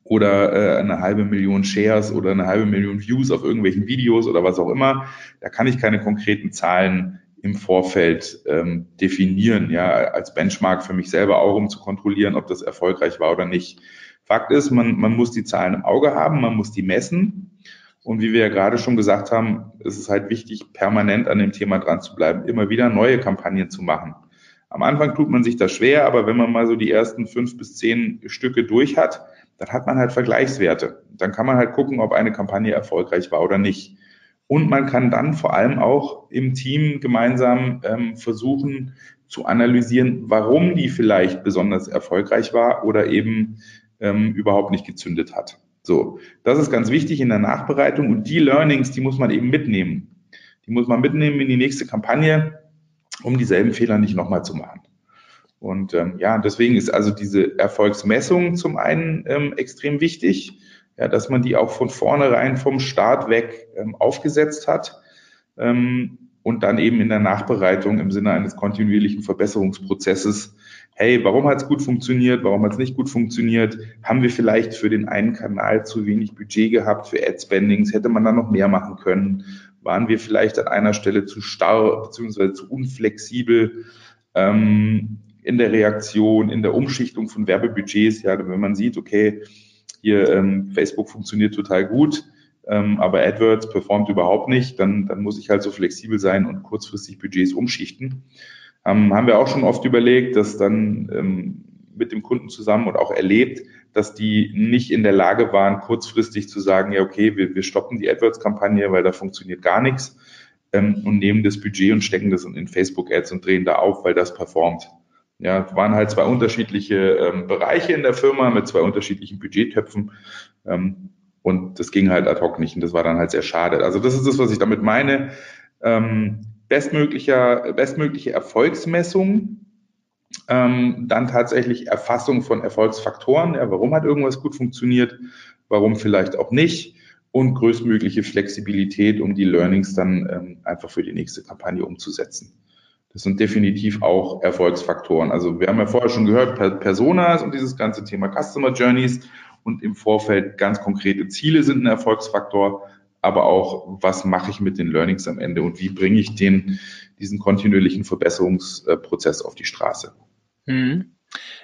oder äh, eine halbe Million Shares oder eine halbe Million Views auf irgendwelchen Videos oder was auch immer. Da kann ich keine konkreten Zahlen im Vorfeld ähm, definieren, ja, als Benchmark für mich selber auch, um zu kontrollieren, ob das erfolgreich war oder nicht. Fakt ist, man, man muss die Zahlen im Auge haben, man muss die messen. Und wie wir ja gerade schon gesagt haben, ist es halt wichtig, permanent an dem Thema dran zu bleiben, immer wieder neue Kampagnen zu machen. Am Anfang tut man sich das schwer, aber wenn man mal so die ersten fünf bis zehn Stücke durch hat, dann hat man halt Vergleichswerte. Dann kann man halt gucken, ob eine Kampagne erfolgreich war oder nicht. Und man kann dann vor allem auch im Team gemeinsam ähm, versuchen zu analysieren, warum die vielleicht besonders erfolgreich war oder eben ähm, überhaupt nicht gezündet hat. So, das ist ganz wichtig in der Nachbereitung und die Learnings, die muss man eben mitnehmen. Die muss man mitnehmen in die nächste Kampagne, um dieselben Fehler nicht nochmal zu machen. Und ähm, ja, deswegen ist also diese Erfolgsmessung zum einen ähm, extrem wichtig ja, dass man die auch von vornherein vom Start weg ähm, aufgesetzt hat ähm, und dann eben in der Nachbereitung im Sinne eines kontinuierlichen Verbesserungsprozesses, hey, warum hat es gut funktioniert, warum hat es nicht gut funktioniert, haben wir vielleicht für den einen Kanal zu wenig Budget gehabt für Ad-Spendings, hätte man da noch mehr machen können, waren wir vielleicht an einer Stelle zu starr bzw. zu unflexibel, ähm, in der Reaktion, in der Umschichtung von Werbebudgets, ja, wenn man sieht, okay, hier ähm, Facebook funktioniert total gut, ähm, aber AdWords performt überhaupt nicht, dann, dann muss ich halt so flexibel sein und kurzfristig Budgets umschichten. Ähm, haben wir auch schon oft überlegt, dass dann ähm, mit dem Kunden zusammen und auch erlebt, dass die nicht in der Lage waren, kurzfristig zu sagen, ja, okay, wir, wir stoppen die AdWords-Kampagne, weil da funktioniert gar nichts ähm, und nehmen das Budget und stecken das in Facebook-Ads und drehen da auf, weil das performt. Ja, waren halt zwei unterschiedliche ähm, Bereiche in der Firma mit zwei unterschiedlichen Budgettöpfen. Ähm, und das ging halt ad hoc nicht. Und das war dann halt sehr schade. Also das ist das, was ich damit meine. Ähm, bestmöglicher, bestmögliche Erfolgsmessung, ähm, dann tatsächlich Erfassung von Erfolgsfaktoren. Ja, warum hat irgendwas gut funktioniert? Warum vielleicht auch nicht? Und größtmögliche Flexibilität, um die Learnings dann ähm, einfach für die nächste Kampagne umzusetzen. Das sind definitiv auch Erfolgsfaktoren. Also wir haben ja vorher schon gehört, Personas und dieses ganze Thema Customer Journeys und im Vorfeld ganz konkrete Ziele sind ein Erfolgsfaktor, aber auch, was mache ich mit den Learnings am Ende und wie bringe ich den, diesen kontinuierlichen Verbesserungsprozess auf die Straße. Mhm.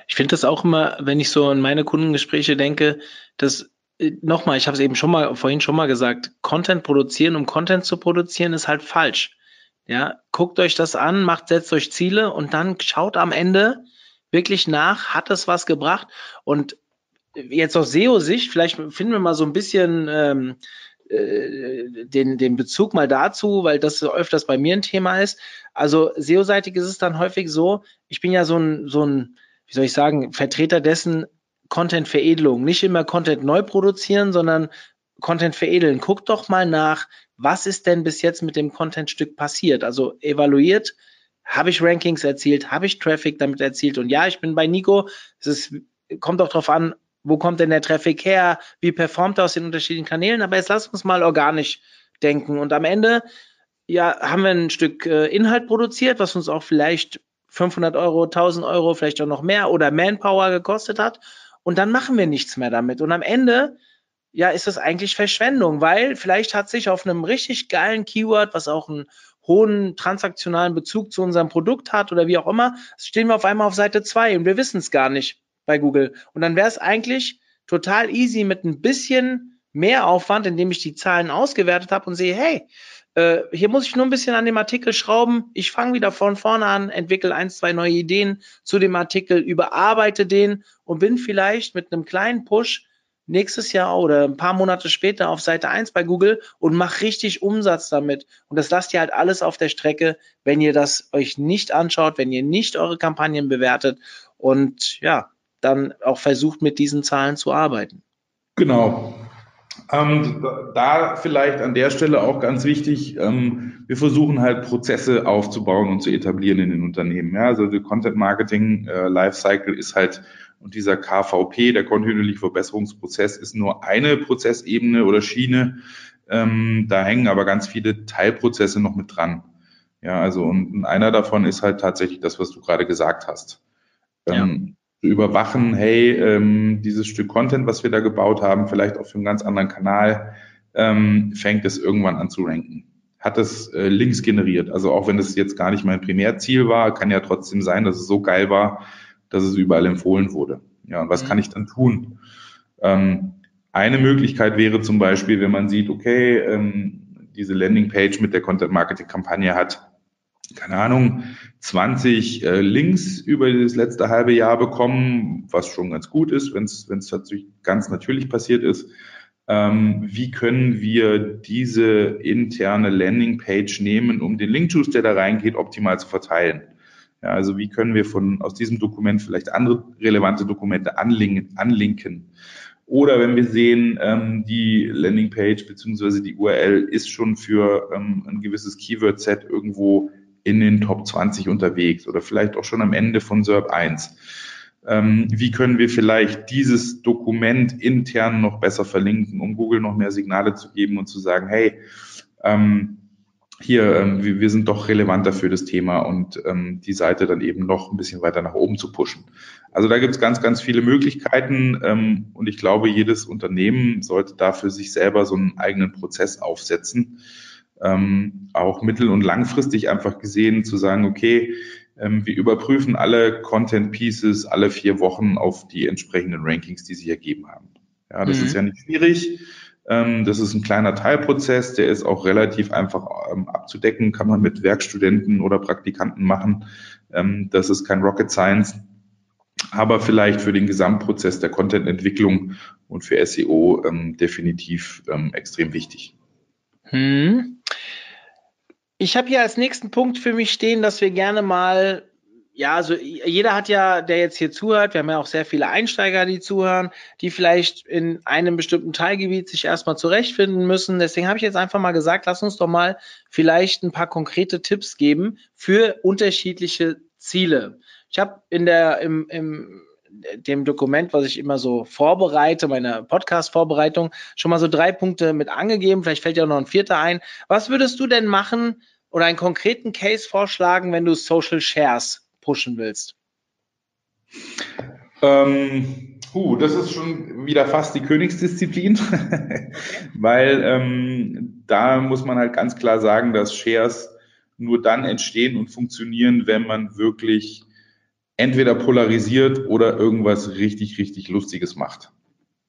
Ich finde das auch immer, wenn ich so an meine Kundengespräche denke, dass äh, nochmal, ich habe es eben schon mal vorhin schon mal gesagt, Content produzieren, um Content zu produzieren, ist halt falsch. Ja, guckt euch das an, macht, setzt euch Ziele und dann schaut am Ende wirklich nach, hat es was gebracht? Und jetzt aus SEO-Sicht, vielleicht finden wir mal so ein bisschen ähm, äh, den, den Bezug mal dazu, weil das öfters bei mir ein Thema ist. Also SEO-seitig ist es dann häufig so, ich bin ja so ein, so ein, wie soll ich sagen, Vertreter dessen Content-Veredelung. Nicht immer Content neu produzieren, sondern Content veredeln. Guckt doch mal nach, was ist denn bis jetzt mit dem Content-Stück passiert? Also evaluiert, habe ich Rankings erzielt, habe ich Traffic damit erzielt? Und ja, ich bin bei Nico. Es ist, kommt auch darauf an, wo kommt denn der Traffic her? Wie performt er aus den unterschiedlichen Kanälen? Aber jetzt lass uns mal organisch denken. Und am Ende, ja, haben wir ein Stück äh, Inhalt produziert, was uns auch vielleicht 500 Euro, 1000 Euro, vielleicht auch noch mehr oder Manpower gekostet hat. Und dann machen wir nichts mehr damit. Und am Ende, ja, ist das eigentlich Verschwendung, weil vielleicht hat sich auf einem richtig geilen Keyword, was auch einen hohen transaktionalen Bezug zu unserem Produkt hat oder wie auch immer, stehen wir auf einmal auf Seite zwei und wir wissen es gar nicht bei Google. Und dann wäre es eigentlich total easy mit ein bisschen mehr Aufwand, indem ich die Zahlen ausgewertet habe und sehe, hey, äh, hier muss ich nur ein bisschen an dem Artikel schrauben. Ich fange wieder von vorne an, entwickle ein, zwei neue Ideen zu dem Artikel, überarbeite den und bin vielleicht mit einem kleinen Push nächstes Jahr oder ein paar Monate später auf Seite 1 bei Google und mach richtig Umsatz damit. Und das lasst ihr halt alles auf der Strecke, wenn ihr das euch nicht anschaut, wenn ihr nicht eure Kampagnen bewertet und ja, dann auch versucht, mit diesen Zahlen zu arbeiten. Genau. Ähm, da vielleicht an der Stelle auch ganz wichtig, ähm, wir versuchen halt Prozesse aufzubauen und zu etablieren in den Unternehmen. Ja, also der Content Marketing äh, Lifecycle ist halt und dieser KVP, der kontinuierliche Verbesserungsprozess, ist nur eine Prozessebene oder Schiene. Ähm, da hängen aber ganz viele Teilprozesse noch mit dran. Ja, also und einer davon ist halt tatsächlich das, was du gerade gesagt hast. Ähm, zu überwachen, hey, ähm, dieses Stück Content, was wir da gebaut haben, vielleicht auch für einen ganz anderen Kanal, ähm, fängt es irgendwann an zu ranken. Hat es äh, Links generiert. Also auch wenn es jetzt gar nicht mein Primärziel war, kann ja trotzdem sein, dass es so geil war, dass es überall empfohlen wurde. Ja, und was mhm. kann ich dann tun? Ähm, eine Möglichkeit wäre zum Beispiel, wenn man sieht, okay, ähm, diese Landingpage mit der Content-Marketing-Kampagne hat keine Ahnung, 20 äh, Links über das letzte halbe Jahr bekommen, was schon ganz gut ist, wenn es tatsächlich ganz natürlich passiert ist. Ähm, wie können wir diese interne Landingpage nehmen, um den Link-Juice, der da reingeht, optimal zu verteilen? Ja, also wie können wir von aus diesem Dokument vielleicht andere relevante Dokumente anlinken? anlinken? Oder wenn wir sehen, ähm, die Landingpage beziehungsweise die URL ist schon für ähm, ein gewisses Keyword-Set irgendwo in den Top 20 unterwegs oder vielleicht auch schon am Ende von SERP 1. Ähm, wie können wir vielleicht dieses Dokument intern noch besser verlinken, um Google noch mehr Signale zu geben und zu sagen, hey, ähm, hier, ähm, wir, wir, sind doch relevanter für das Thema und ähm, die Seite dann eben noch ein bisschen weiter nach oben zu pushen. Also da gibt es ganz, ganz viele Möglichkeiten ähm, und ich glaube, jedes Unternehmen sollte da für sich selber so einen eigenen Prozess aufsetzen, ähm, auch mittel- und langfristig einfach gesehen zu sagen, okay, ähm, wir überprüfen alle Content Pieces alle vier Wochen auf die entsprechenden Rankings, die sie ergeben haben. Ja, das mhm. ist ja nicht schwierig. Ähm, das ist ein kleiner Teilprozess, der ist auch relativ einfach ähm, abzudecken, kann man mit Werkstudenten oder Praktikanten machen. Ähm, das ist kein Rocket Science, aber vielleicht für den Gesamtprozess der Content-Entwicklung und für SEO definitiv extrem wichtig. Hm. Ich habe hier als nächsten Punkt für mich stehen, dass wir gerne mal, ja, also jeder hat ja, der jetzt hier zuhört, wir haben ja auch sehr viele Einsteiger, die zuhören, die vielleicht in einem bestimmten Teilgebiet sich erstmal zurechtfinden müssen. Deswegen habe ich jetzt einfach mal gesagt, lass uns doch mal vielleicht ein paar konkrete Tipps geben für unterschiedliche Ziele. Ich habe in der im, im dem Dokument, was ich immer so vorbereite, meine Podcast-Vorbereitung, schon mal so drei Punkte mit angegeben. Vielleicht fällt ja noch ein vierter ein. Was würdest du denn machen oder einen konkreten Case vorschlagen, wenn du Social Shares pushen willst? Ähm, uh, das ist schon wieder fast die Königsdisziplin, weil ähm, da muss man halt ganz klar sagen, dass Shares nur dann entstehen und funktionieren, wenn man wirklich entweder polarisiert oder irgendwas richtig, richtig Lustiges macht.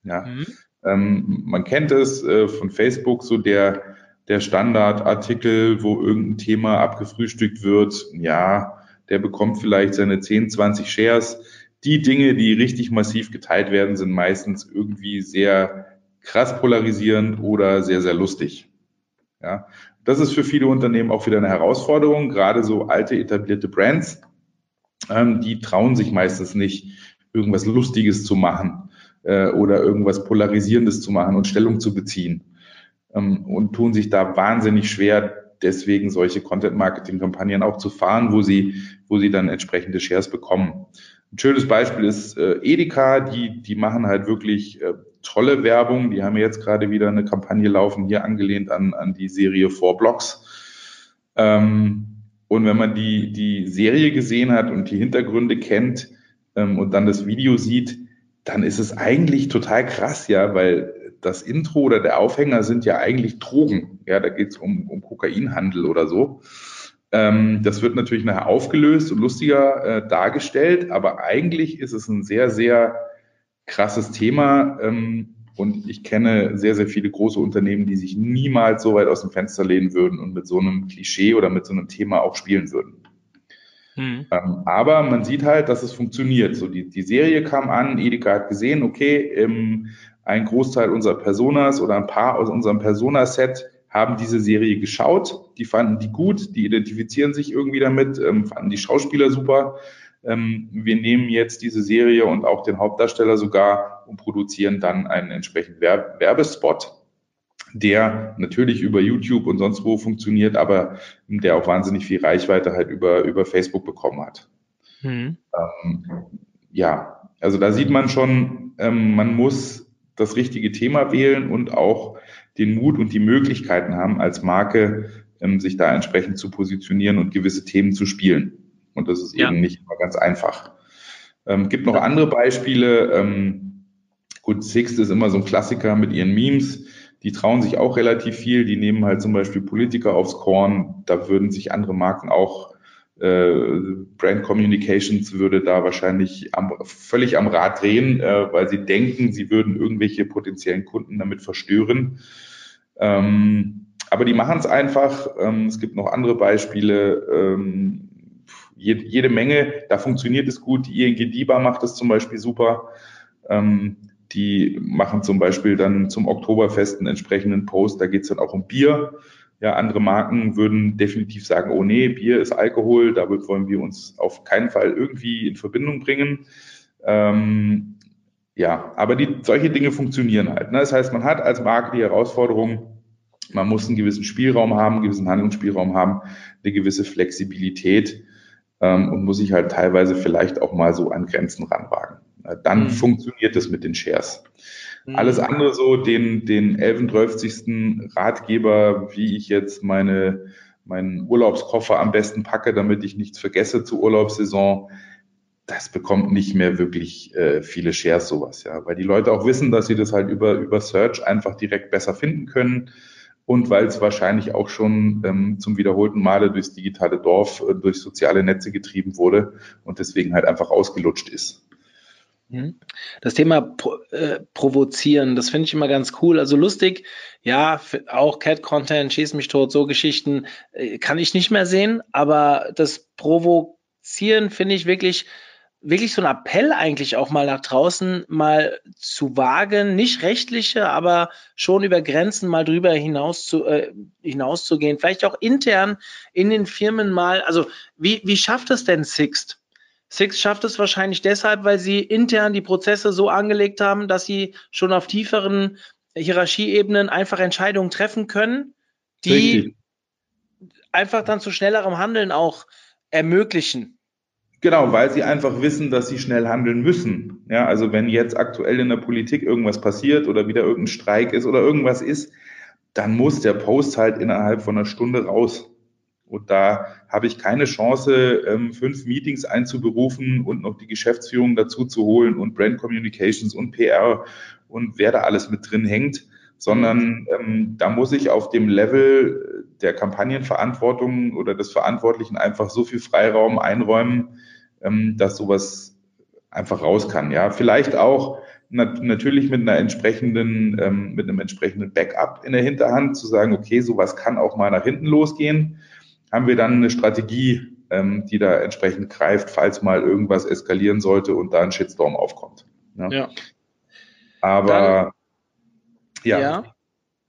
Ja. Mhm. Ähm, man kennt es äh, von Facebook, so der, der Standardartikel, wo irgendein Thema abgefrühstückt wird. Ja, der bekommt vielleicht seine 10, 20 Shares. Die Dinge, die richtig massiv geteilt werden, sind meistens irgendwie sehr krass polarisierend oder sehr, sehr lustig. Ja, das ist für viele Unternehmen auch wieder eine Herausforderung, gerade so alte etablierte Brands, ähm, die trauen sich meistens nicht, irgendwas Lustiges zu machen äh, oder irgendwas Polarisierendes zu machen und Stellung zu beziehen ähm, und tun sich da wahnsinnig schwer, deswegen solche Content-Marketing-Kampagnen auch zu fahren, wo sie, wo sie dann entsprechende Shares bekommen. Ein schönes Beispiel ist äh, Edeka, die, die machen halt wirklich äh, tolle Werbung. Die haben jetzt gerade wieder eine Kampagne laufen, hier angelehnt an, an die Serie Four Blocks. Ähm, und wenn man die, die Serie gesehen hat und die Hintergründe kennt ähm, und dann das Video sieht, dann ist es eigentlich total krass, ja, weil das Intro oder der Aufhänger sind ja eigentlich Drogen. Ja, da geht es um, um Kokainhandel oder so. Ähm, das wird natürlich nachher aufgelöst und lustiger äh, dargestellt, aber eigentlich ist es ein sehr, sehr krasses Thema. Ähm, und ich kenne sehr, sehr viele große Unternehmen, die sich niemals so weit aus dem Fenster lehnen würden und mit so einem Klischee oder mit so einem Thema auch spielen würden. Mhm. Ähm, aber man sieht halt, dass es funktioniert. So die, die Serie kam an, Edeka hat gesehen, okay, ähm, ein Großteil unserer Personas oder ein paar aus unserem Personaset haben diese Serie geschaut, die fanden die gut, die identifizieren sich irgendwie damit, ähm, fanden die Schauspieler super. Ähm, wir nehmen jetzt diese Serie und auch den Hauptdarsteller sogar und produzieren dann einen entsprechenden Werb Werbespot, der natürlich über YouTube und sonst wo funktioniert, aber der auch wahnsinnig viel Reichweite halt über, über Facebook bekommen hat. Mhm. Ähm, ja, also da sieht man schon, ähm, man muss das richtige Thema wählen und auch den Mut und die Möglichkeiten haben, als Marke ähm, sich da entsprechend zu positionieren und gewisse Themen zu spielen. Und das ist ja. eben nicht immer ganz einfach. Ähm, gibt noch andere Beispiele. Ähm, gut, Sixt ist immer so ein Klassiker mit ihren Memes. Die trauen sich auch relativ viel. Die nehmen halt zum Beispiel Politiker aufs Korn. Da würden sich andere Marken auch äh, Brand Communications würde da wahrscheinlich am, völlig am Rad drehen, äh, weil sie denken, sie würden irgendwelche potenziellen Kunden damit verstören. Ähm, aber die machen es einfach. Ähm, es gibt noch andere Beispiele. Ähm, jede, jede Menge, da funktioniert es gut. Die ING DIBA macht es zum Beispiel super. Ähm, die machen zum Beispiel dann zum Oktoberfest einen entsprechenden Post. Da geht es dann auch um Bier. Ja, andere Marken würden definitiv sagen, oh nee, Bier ist Alkohol, damit wollen wir uns auf keinen Fall irgendwie in Verbindung bringen. Ähm, ja, aber die, solche Dinge funktionieren halt. Ne? Das heißt, man hat als Marke die Herausforderung, man muss einen gewissen Spielraum haben, einen gewissen Handlungsspielraum haben, eine gewisse Flexibilität ähm, und muss sich halt teilweise vielleicht auch mal so an Grenzen ranwagen. Dann mhm. funktioniert es mit den Shares. Mhm. Alles andere so, den, den 11., 12. Ratgeber, wie ich jetzt meine, meinen Urlaubskoffer am besten packe, damit ich nichts vergesse zur Urlaubssaison, das bekommt nicht mehr wirklich äh, viele Shares sowas, ja, weil die Leute auch wissen, dass sie das halt über, über Search einfach direkt besser finden können und weil es wahrscheinlich auch schon ähm, zum wiederholten Male durchs digitale Dorf, äh, durch soziale Netze getrieben wurde und deswegen halt einfach ausgelutscht ist. Mhm. Das Thema äh, provozieren, das finde ich immer ganz cool. Also lustig, ja, auch Cat-Content, schieß mich tot, so Geschichten äh, kann ich nicht mehr sehen, aber das Provozieren finde ich wirklich, wirklich so ein Appell eigentlich auch mal nach draußen mal zu wagen, nicht rechtliche, aber schon über Grenzen mal drüber hinaus zu, äh, hinauszugehen. Vielleicht auch intern in den Firmen mal, also wie, wie schafft es denn Sixt? Six schafft es wahrscheinlich deshalb, weil sie intern die Prozesse so angelegt haben, dass sie schon auf tieferen Hierarchieebenen einfach Entscheidungen treffen können, die Richtig. einfach dann zu schnellerem Handeln auch ermöglichen. Genau, weil sie einfach wissen, dass sie schnell handeln müssen. Ja, also wenn jetzt aktuell in der Politik irgendwas passiert oder wieder irgendein Streik ist oder irgendwas ist, dann muss der Post halt innerhalb von einer Stunde raus. Und da habe ich keine Chance, ähm, fünf Meetings einzuberufen und noch die Geschäftsführung dazu zu holen und Brand Communications und PR und wer da alles mit drin hängt, sondern ähm, da muss ich auf dem Level der Kampagnenverantwortung oder des Verantwortlichen einfach so viel Freiraum einräumen, ähm, dass sowas einfach raus kann. Ja, vielleicht auch nat natürlich mit einer entsprechenden, ähm, mit einem entsprechenden Backup in der Hinterhand zu sagen, okay, sowas kann auch mal nach hinten losgehen. Haben wir dann eine Strategie, ähm, die da entsprechend greift, falls mal irgendwas eskalieren sollte und da ein Shitstorm aufkommt. Ja. ja. Aber dann, ja. ja.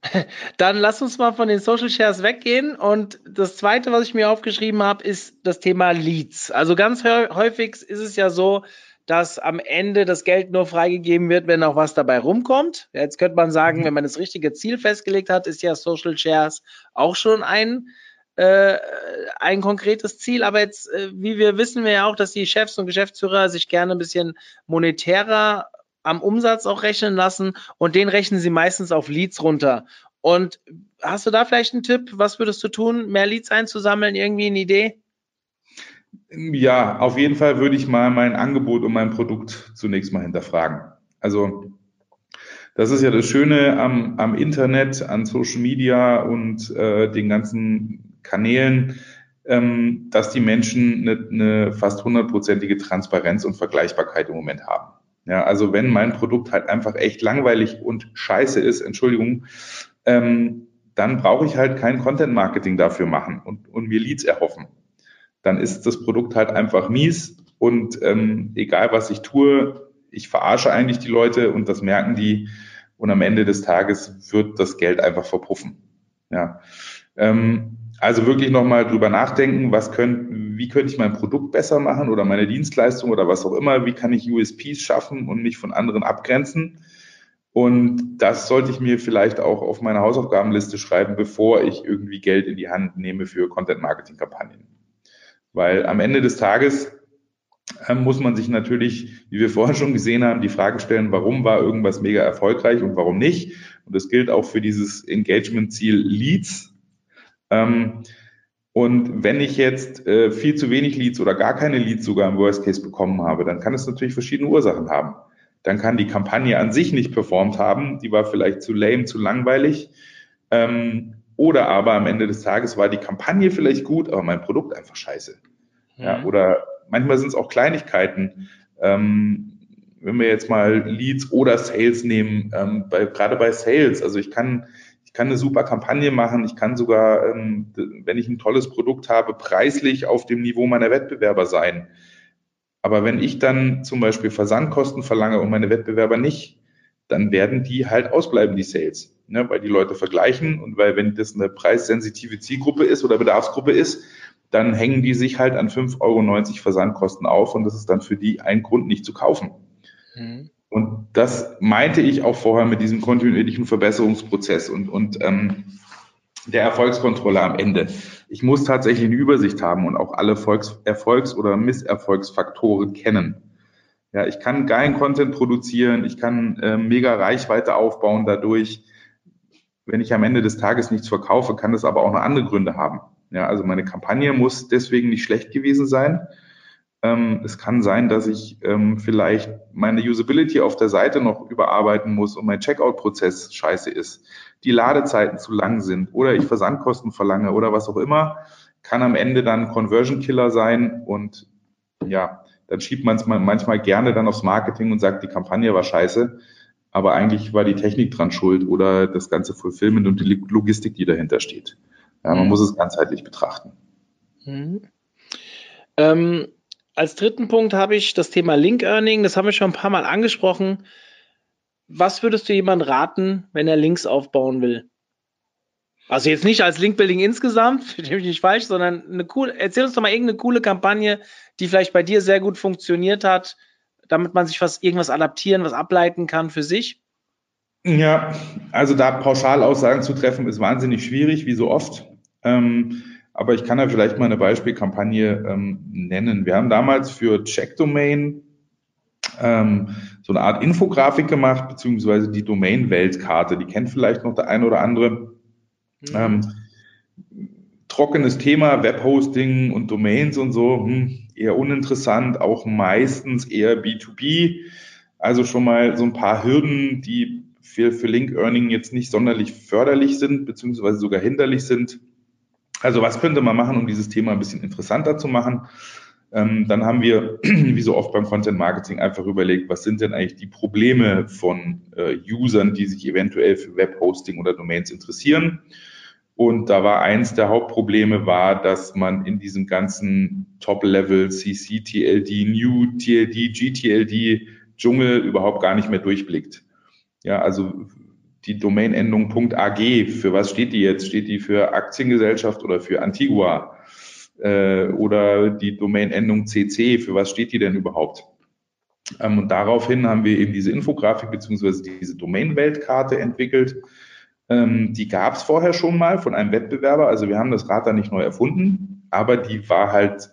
Dann lass uns mal von den Social Shares weggehen. Und das zweite, was ich mir aufgeschrieben habe, ist das Thema Leads. Also ganz häufig ist es ja so, dass am Ende das Geld nur freigegeben wird, wenn auch was dabei rumkommt. Jetzt könnte man sagen, mhm. wenn man das richtige Ziel festgelegt hat, ist ja Social Shares auch schon ein äh, ein konkretes Ziel. Aber jetzt, äh, wie wir wissen wir ja auch, dass die Chefs und Geschäftsführer sich gerne ein bisschen monetärer am Umsatz auch rechnen lassen und den rechnen sie meistens auf Leads runter. Und hast du da vielleicht einen Tipp? Was würdest du tun, mehr Leads einzusammeln? Irgendwie eine Idee? Ja, auf jeden Fall würde ich mal mein Angebot und mein Produkt zunächst mal hinterfragen. Also das ist ja das Schöne am, am Internet, an Social Media und äh, den ganzen Kanälen, ähm, dass die Menschen eine, eine fast hundertprozentige Transparenz und Vergleichbarkeit im Moment haben. Ja, also wenn mein Produkt halt einfach echt langweilig und scheiße ist, Entschuldigung, ähm, dann brauche ich halt kein Content Marketing dafür machen und, und mir Leads erhoffen. Dann ist das Produkt halt einfach mies und ähm, egal was ich tue, ich verarsche eigentlich die Leute und das merken die und am Ende des Tages wird das Geld einfach verpuffen. Ja. Ähm, also wirklich nochmal drüber nachdenken, was könnt, wie könnte ich mein Produkt besser machen oder meine Dienstleistung oder was auch immer, wie kann ich USPs schaffen und mich von anderen abgrenzen. Und das sollte ich mir vielleicht auch auf meine Hausaufgabenliste schreiben, bevor ich irgendwie Geld in die Hand nehme für Content-Marketing-Kampagnen. Weil am Ende des Tages äh, muss man sich natürlich, wie wir vorher schon gesehen haben, die Frage stellen, warum war irgendwas mega erfolgreich und warum nicht. Und das gilt auch für dieses Engagement-Ziel Leads ähm, und wenn ich jetzt äh, viel zu wenig Leads oder gar keine Leads sogar im Worst Case bekommen habe, dann kann es natürlich verschiedene Ursachen haben. Dann kann die Kampagne an sich nicht performt haben, die war vielleicht zu lame, zu langweilig. Ähm, oder aber am Ende des Tages war die Kampagne vielleicht gut, aber mein Produkt einfach scheiße. Mhm. Ja, oder manchmal sind es auch Kleinigkeiten. Ähm, wenn wir jetzt mal Leads oder Sales nehmen, ähm, bei, gerade bei Sales, also ich kann ich kann eine super Kampagne machen. Ich kann sogar, ähm, wenn ich ein tolles Produkt habe, preislich auf dem Niveau meiner Wettbewerber sein. Aber wenn ich dann zum Beispiel Versandkosten verlange und meine Wettbewerber nicht, dann werden die halt ausbleiben, die Sales. Ne? Weil die Leute vergleichen und weil, wenn das eine preissensitive Zielgruppe ist oder Bedarfsgruppe ist, dann hängen die sich halt an 5,90 Euro Versandkosten auf und das ist dann für die ein Grund, nicht zu kaufen. Mhm. Und das meinte ich auch vorher mit diesem kontinuierlichen Verbesserungsprozess und, und ähm, der Erfolgskontrolle am Ende. Ich muss tatsächlich eine Übersicht haben und auch alle Volks Erfolgs- oder Misserfolgsfaktoren kennen. Ja, ich kann geilen Content produzieren, ich kann äh, mega Reichweite aufbauen dadurch. Wenn ich am Ende des Tages nichts verkaufe, kann das aber auch noch andere Gründe haben. Ja, also meine Kampagne muss deswegen nicht schlecht gewesen sein. Ähm, es kann sein, dass ich ähm, vielleicht meine Usability auf der Seite noch überarbeiten muss und mein Checkout-Prozess scheiße ist, die Ladezeiten zu lang sind oder ich Versandkosten verlange oder was auch immer, kann am Ende dann Conversion Killer sein und ja, dann schiebt man es manchmal gerne dann aufs Marketing und sagt, die Kampagne war scheiße, aber eigentlich war die Technik dran schuld oder das ganze Fulfillment und die Logistik, die dahinter steht. Ja, man mhm. muss es ganzheitlich betrachten. Mhm. Ähm als dritten Punkt habe ich das Thema Link Earning. Das haben wir schon ein paar Mal angesprochen. Was würdest du jemandem raten, wenn er Links aufbauen will? Also jetzt nicht als Linkbuilding insgesamt, verstehe mich nicht falsch, sondern eine coole, erzähl uns doch mal irgendeine coole Kampagne, die vielleicht bei dir sehr gut funktioniert hat, damit man sich was, irgendwas adaptieren, was ableiten kann für sich. Ja, also da Pauschalaussagen zu treffen, ist wahnsinnig schwierig, wie so oft. Ähm, aber ich kann ja vielleicht mal eine Beispielkampagne ähm, nennen. Wir haben damals für Checkdomain ähm, so eine Art Infografik gemacht, beziehungsweise die Domain-Weltkarte. Die kennt vielleicht noch der eine oder andere. Mhm. Ähm, trockenes Thema, Webhosting und Domains und so, hm, eher uninteressant, auch meistens eher B2B. Also schon mal so ein paar Hürden, die für, für Link Earning jetzt nicht sonderlich förderlich sind, beziehungsweise sogar hinderlich sind. Also was könnte man machen, um dieses Thema ein bisschen interessanter zu machen? Ähm, dann haben wir, wie so oft beim Content Marketing, einfach überlegt, was sind denn eigentlich die Probleme von äh, Usern, die sich eventuell für Webhosting oder Domains interessieren. Und da war eins der Hauptprobleme war, dass man in diesem ganzen Top-Level CC, TLD, New, TLD, GTLD Dschungel überhaupt gar nicht mehr durchblickt. Ja, also die Domain-Endung .ag, für was steht die jetzt? Steht die für Aktiengesellschaft oder für Antigua? Äh, oder die Domain-Endung CC, für was steht die denn überhaupt? Ähm, und daraufhin haben wir eben diese Infografik beziehungsweise diese Domain-Weltkarte entwickelt. Ähm, die gab es vorher schon mal von einem Wettbewerber. Also wir haben das Rad da nicht neu erfunden, aber die war halt,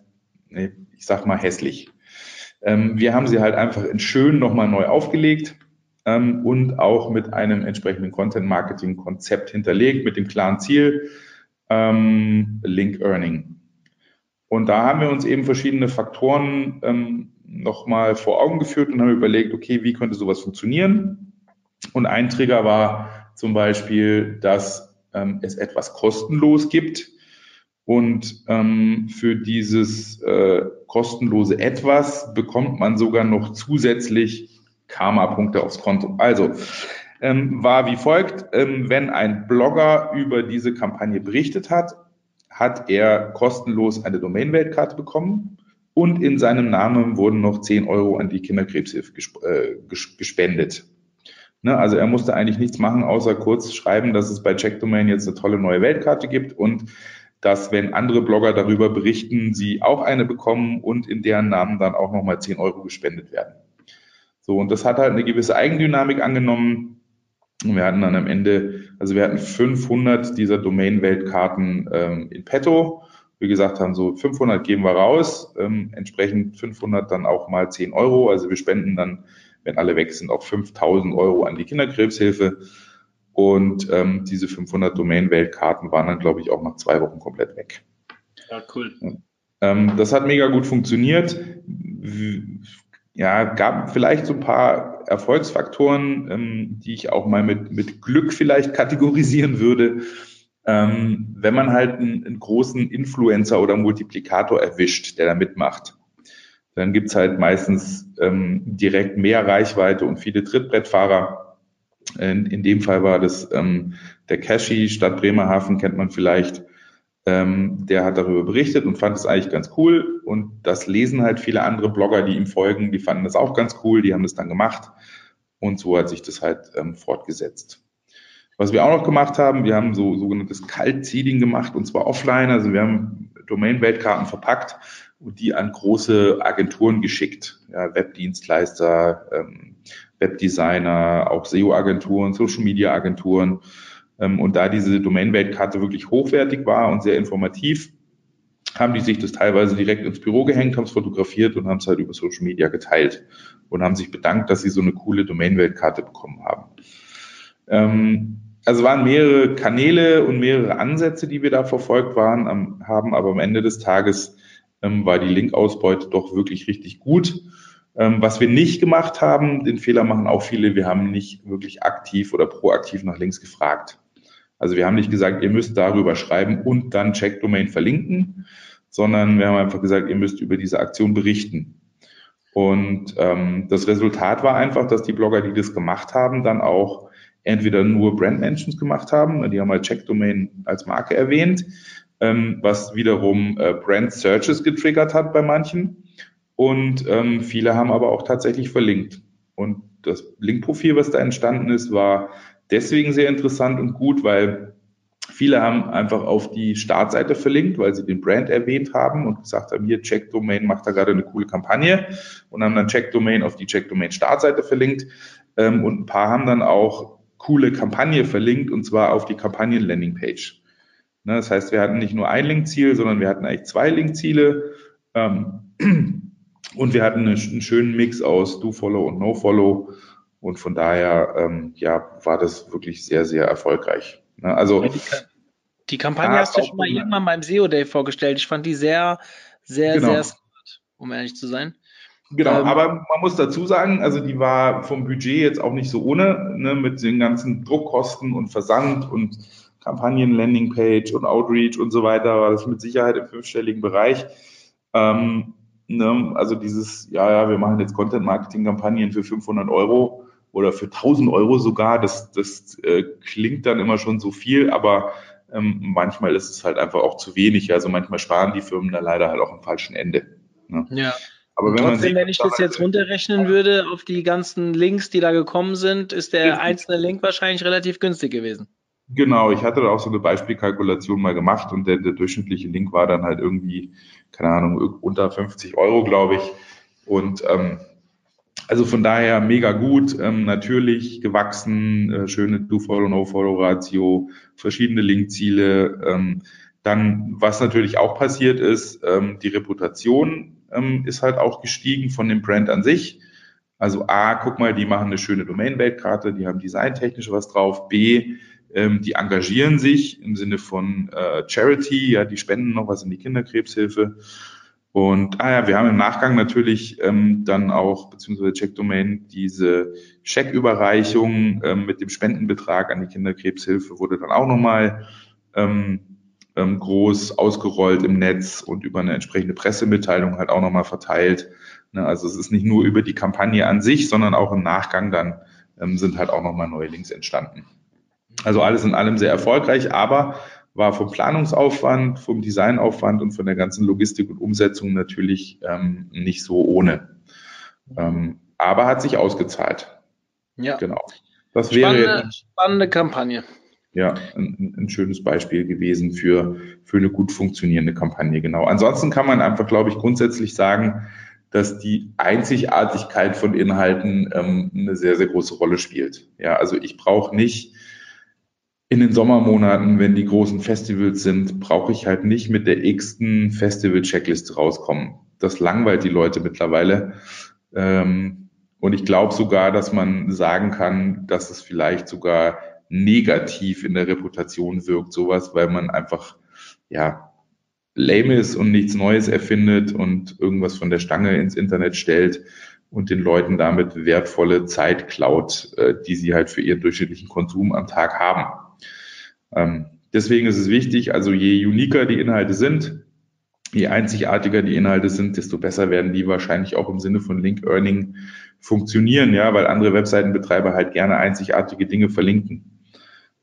ich sag mal, hässlich. Ähm, wir haben sie halt einfach in schön nochmal neu aufgelegt ähm, und auch mit einem entsprechenden Content-Marketing-Konzept hinterlegt, mit dem klaren Ziel, ähm, Link Earning. Und da haben wir uns eben verschiedene Faktoren ähm, nochmal vor Augen geführt und haben überlegt, okay, wie könnte sowas funktionieren? Und ein Trigger war zum Beispiel, dass ähm, es etwas kostenlos gibt. Und ähm, für dieses äh, kostenlose Etwas bekommt man sogar noch zusätzlich Karma-Punkte aufs Konto. Also ähm, war wie folgt, ähm, wenn ein Blogger über diese Kampagne berichtet hat, hat er kostenlos eine Domain-Weltkarte bekommen und in seinem Namen wurden noch 10 Euro an die Kinderkrebshilfe gesp äh, gespendet. Ne, also er musste eigentlich nichts machen, außer kurz schreiben, dass es bei Checkdomain jetzt eine tolle neue Weltkarte gibt und dass, wenn andere Blogger darüber berichten, sie auch eine bekommen und in deren Namen dann auch nochmal 10 Euro gespendet werden. So, und das hat halt eine gewisse Eigendynamik angenommen, wir hatten dann am Ende, also wir hatten 500 dieser Domain-Weltkarten ähm, in petto. Wie gesagt haben, so 500 geben wir raus, ähm, entsprechend 500 dann auch mal 10 Euro. Also wir spenden dann, wenn alle weg sind, auch 5000 Euro an die Kinderkrebshilfe. Und ähm, diese 500 Domain-Weltkarten waren dann, glaube ich, auch nach zwei Wochen komplett weg. Ja, cool. Ähm, das hat mega gut funktioniert. Ja, gab vielleicht so ein paar Erfolgsfaktoren, ähm, die ich auch mal mit, mit Glück vielleicht kategorisieren würde. Ähm, wenn man halt einen, einen, großen Influencer oder Multiplikator erwischt, der da mitmacht, dann gibt's halt meistens ähm, direkt mehr Reichweite und viele Trittbrettfahrer. In, in dem Fall war das ähm, der Cashy Stadt Bremerhaven, kennt man vielleicht. Ähm, der hat darüber berichtet und fand es eigentlich ganz cool. Und das lesen halt viele andere Blogger, die ihm folgen, die fanden das auch ganz cool, die haben das dann gemacht. Und so hat sich das halt ähm, fortgesetzt. Was wir auch noch gemacht haben, wir haben so sogenanntes Kalt-Seeding gemacht und zwar offline. Also wir haben Domain-Weltkarten verpackt und die an große Agenturen geschickt. Ja, Webdienstleister, ähm, Webdesigner, auch SEO-Agenturen, Social-Media-Agenturen. Ähm, und da diese Domain-Weltkarte wirklich hochwertig war und sehr informativ, haben die sich das teilweise direkt ins Büro gehängt, haben es fotografiert und haben es halt über Social Media geteilt und haben sich bedankt, dass sie so eine coole Domain-Weltkarte bekommen haben. Ähm, also waren mehrere Kanäle und mehrere Ansätze, die wir da verfolgt waren, haben, aber am Ende des Tages ähm, war die Linkausbeute doch wirklich richtig gut. Ähm, was wir nicht gemacht haben, den Fehler machen auch viele, wir haben nicht wirklich aktiv oder proaktiv nach Links gefragt. Also wir haben nicht gesagt, ihr müsst darüber schreiben und dann Checkdomain verlinken, sondern wir haben einfach gesagt, ihr müsst über diese Aktion berichten. Und ähm, das Resultat war einfach, dass die Blogger, die das gemacht haben, dann auch entweder nur Brand Mentions gemacht haben, die haben halt Checkdomain als Marke erwähnt, ähm, was wiederum äh, Brand Searches getriggert hat bei manchen. Und ähm, viele haben aber auch tatsächlich verlinkt. Und das Linkprofil, was da entstanden ist, war deswegen sehr interessant und gut, weil viele haben einfach auf die Startseite verlinkt, weil sie den Brand erwähnt haben und gesagt haben, hier Checkdomain macht da gerade eine coole Kampagne und haben dann Checkdomain auf die Checkdomain Startseite verlinkt ähm, und ein paar haben dann auch coole Kampagne verlinkt und zwar auf die Kampagnen Landingpage. Ne, das heißt, wir hatten nicht nur ein Linkziel, sondern wir hatten eigentlich zwei Linkziele. Ähm, und wir hatten einen, schönen Mix aus Do-Follow und No-Follow. Und von daher, ähm, ja, war das wirklich sehr, sehr erfolgreich. Ne? Also die, die, Kampagne hast du schon mal irgendwann beim SEO Day vorgestellt. Ich fand die sehr, sehr, genau. sehr smart, um ehrlich zu sein. Genau, ähm, aber man muss dazu sagen, also die war vom Budget jetzt auch nicht so ohne, ne, mit den ganzen Druckkosten und Versand und Kampagnen, Landingpage und Outreach und so weiter, war das mit Sicherheit im fünfstelligen Bereich. Ähm, Ne? Also dieses, ja, ja, wir machen jetzt Content-Marketing-Kampagnen für 500 Euro oder für 1000 Euro sogar, das, das äh, klingt dann immer schon so viel, aber ähm, manchmal ist es halt einfach auch zu wenig. Also manchmal sparen die Firmen da leider halt auch am falschen Ende. Ne? Ja. Aber wenn Trotzdem, wenn ich das jetzt runterrechnen würde auf die ganzen Links, die da gekommen sind, ist der einzelne Link wahrscheinlich relativ günstig gewesen. Genau, ich hatte da auch so eine Beispielkalkulation mal gemacht und der, der durchschnittliche Link war dann halt irgendwie, keine Ahnung, unter 50 Euro, glaube ich. Und ähm, also von daher mega gut, ähm, natürlich gewachsen, äh, schöne Do-Follow, No-Follow-Ratio, verschiedene Linkziele. Ähm, dann, was natürlich auch passiert ist, ähm, die Reputation ähm, ist halt auch gestiegen von dem Brand an sich. Also A, guck mal, die machen eine schöne Domain-Weltkarte, die haben designtechnisch was drauf. B, ähm, die engagieren sich im Sinne von äh, Charity, ja, die spenden noch was in die Kinderkrebshilfe. Und ah ja, wir haben im Nachgang natürlich ähm, dann auch, beziehungsweise Checkdomain, diese Schecküberreichung ähm, mit dem Spendenbetrag an die Kinderkrebshilfe wurde dann auch nochmal ähm, ähm, groß ausgerollt im Netz und über eine entsprechende Pressemitteilung halt auch nochmal verteilt. Ne, also es ist nicht nur über die Kampagne an sich, sondern auch im Nachgang dann ähm, sind halt auch nochmal neue Links entstanden. Also alles in allem sehr erfolgreich, aber war vom Planungsaufwand, vom Designaufwand und von der ganzen Logistik und Umsetzung natürlich ähm, nicht so ohne. Ähm, aber hat sich ausgezahlt. Ja. Genau. Das spannende, wäre spannende Kampagne. Ja, ein, ein, schönes Beispiel gewesen für, für eine gut funktionierende Kampagne. Genau. Ansonsten kann man einfach, glaube ich, grundsätzlich sagen, dass die Einzigartigkeit von Inhalten ähm, eine sehr, sehr große Rolle spielt. Ja, also ich brauche nicht in den Sommermonaten, wenn die großen Festivals sind, brauche ich halt nicht mit der x-ten Festival-Checkliste rauskommen. Das langweilt die Leute mittlerweile. Ähm, und ich glaube sogar, dass man sagen kann, dass es vielleicht sogar negativ in der Reputation wirkt, sowas, weil man einfach, ja, lame ist und nichts Neues erfindet und irgendwas von der Stange ins Internet stellt und den Leuten damit wertvolle Zeit klaut, äh, die sie halt für ihren durchschnittlichen Konsum am Tag haben. Ähm, deswegen ist es wichtig, also je uniker die Inhalte sind, je einzigartiger die Inhalte sind, desto besser werden die wahrscheinlich auch im Sinne von Link Earning funktionieren, ja, weil andere Webseitenbetreiber halt gerne einzigartige Dinge verlinken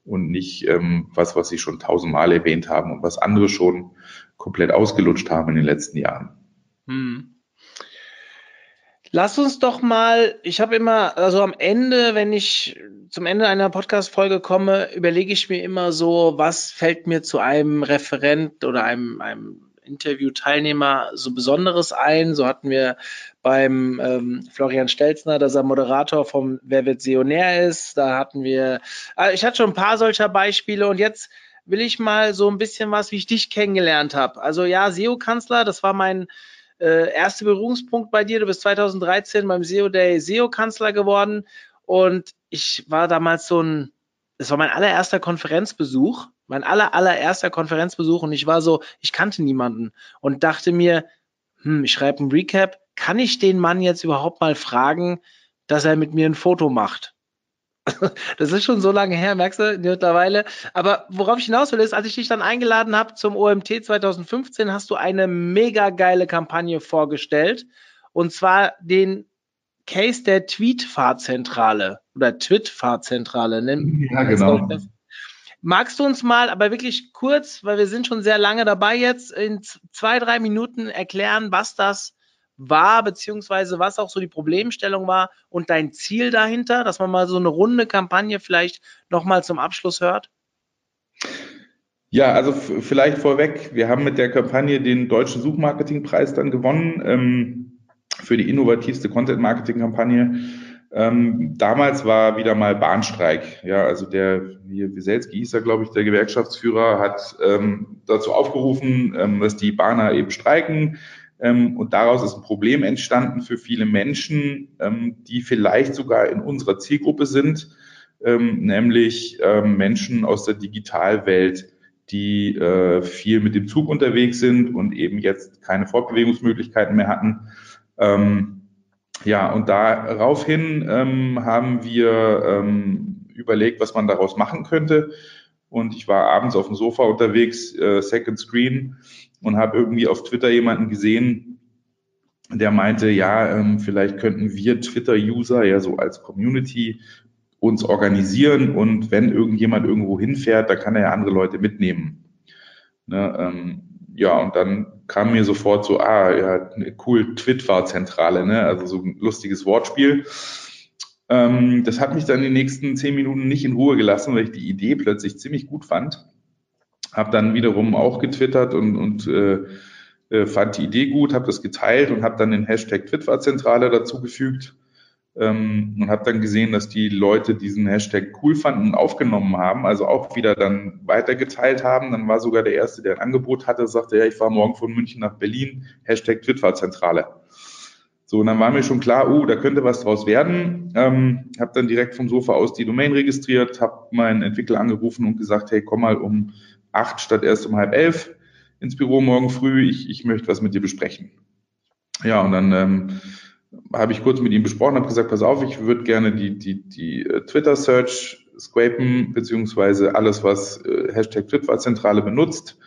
und nicht ähm, was, was sie schon tausendmal erwähnt haben und was andere schon komplett ausgelutscht haben in den letzten Jahren. Hm. Lass uns doch mal, ich habe immer, also am Ende, wenn ich zum Ende einer Podcast-Folge komme, überlege ich mir immer so, was fällt mir zu einem Referent oder einem, einem Interview-Teilnehmer so Besonderes ein. So hatten wir beim ähm, Florian Stelzner, dass er Moderator vom Wer wird Seonär ist. Da hatten wir, also ich hatte schon ein paar solcher Beispiele und jetzt will ich mal so ein bisschen was, wie ich dich kennengelernt habe. Also ja, SEO-Kanzler, das war mein äh, erster Berührungspunkt bei dir. Du bist 2013 beim SEO Day SEO-Kanzler geworden und ich war damals so ein, es war mein allererster Konferenzbesuch, mein aller, allererster Konferenzbesuch und ich war so, ich kannte niemanden und dachte mir, hm, ich schreibe ein Recap, kann ich den Mann jetzt überhaupt mal fragen, dass er mit mir ein Foto macht? Das ist schon so lange her, merkst du mittlerweile. Aber worauf ich hinaus will, ist, als ich dich dann eingeladen habe zum OMT 2015, hast du eine mega geile Kampagne vorgestellt. Und zwar den Case der Tweet-Fahrzentrale oder Twit-Fahrzentrale. Ja, genau. Magst du uns mal, aber wirklich kurz, weil wir sind schon sehr lange dabei jetzt, in zwei, drei Minuten erklären, was das war, beziehungsweise was auch so die Problemstellung war und dein Ziel dahinter, dass man mal so eine runde Kampagne vielleicht nochmal zum Abschluss hört? Ja, also vielleicht vorweg, wir haben mit der Kampagne den Deutschen Suchmarketingpreis dann gewonnen ähm, für die innovativste Content-Marketing-Kampagne. Ähm, damals war wieder mal Bahnstreik. Ja, also der hier Wieselski hieß er, glaube ich, der Gewerkschaftsführer, hat ähm, dazu aufgerufen, ähm, dass die Bahner eben streiken. Ähm, und daraus ist ein Problem entstanden für viele Menschen, ähm, die vielleicht sogar in unserer Zielgruppe sind, ähm, nämlich Menschen aus der Digitalwelt, die äh, viel mit dem Zug unterwegs sind und eben jetzt keine Fortbewegungsmöglichkeiten mehr hatten. Ja, und daraufhin haben wir überlegt, was man daraus machen könnte. Und ich war abends auf dem Sofa unterwegs, äh, Second Screen, und habe irgendwie auf Twitter jemanden gesehen, der meinte, ja, ähm, vielleicht könnten wir Twitter-User ja so als Community uns organisieren und wenn irgendjemand irgendwo hinfährt, dann kann er ja andere Leute mitnehmen. Ne, ähm, ja, und dann kam mir sofort so, ah, ja, cool, Twitwa-Zentrale, ne? also so ein lustiges Wortspiel. Ähm, das hat mich dann die nächsten zehn Minuten nicht in Ruhe gelassen, weil ich die Idee plötzlich ziemlich gut fand. Hab dann wiederum auch getwittert und, und äh, äh fand die Idee gut, habe das geteilt und habe dann den Hashtag Twitwa-Zentrale dazugefügt ähm, und habe dann gesehen, dass die Leute diesen Hashtag cool fanden und aufgenommen haben, also auch wieder dann weitergeteilt haben. Dann war sogar der Erste, der ein Angebot hatte, sagte, ja, ich fahre morgen von München nach Berlin, Hashtag Twitwa-Zentrale. So, und dann war mir schon klar, oh, da könnte was draus werden. Ähm, habe dann direkt vom Sofa aus die Domain registriert, habe meinen Entwickler angerufen und gesagt, hey, komm mal um acht statt erst um halb elf ins Büro morgen früh. Ich, ich möchte was mit dir besprechen. Ja, und dann ähm, habe ich kurz mit ihm besprochen, habe gesagt, pass auf, ich würde gerne die, die, die äh, Twitter-Search scrapen, beziehungsweise alles, was äh, Hashtag Twitter-Zentrale benutzt,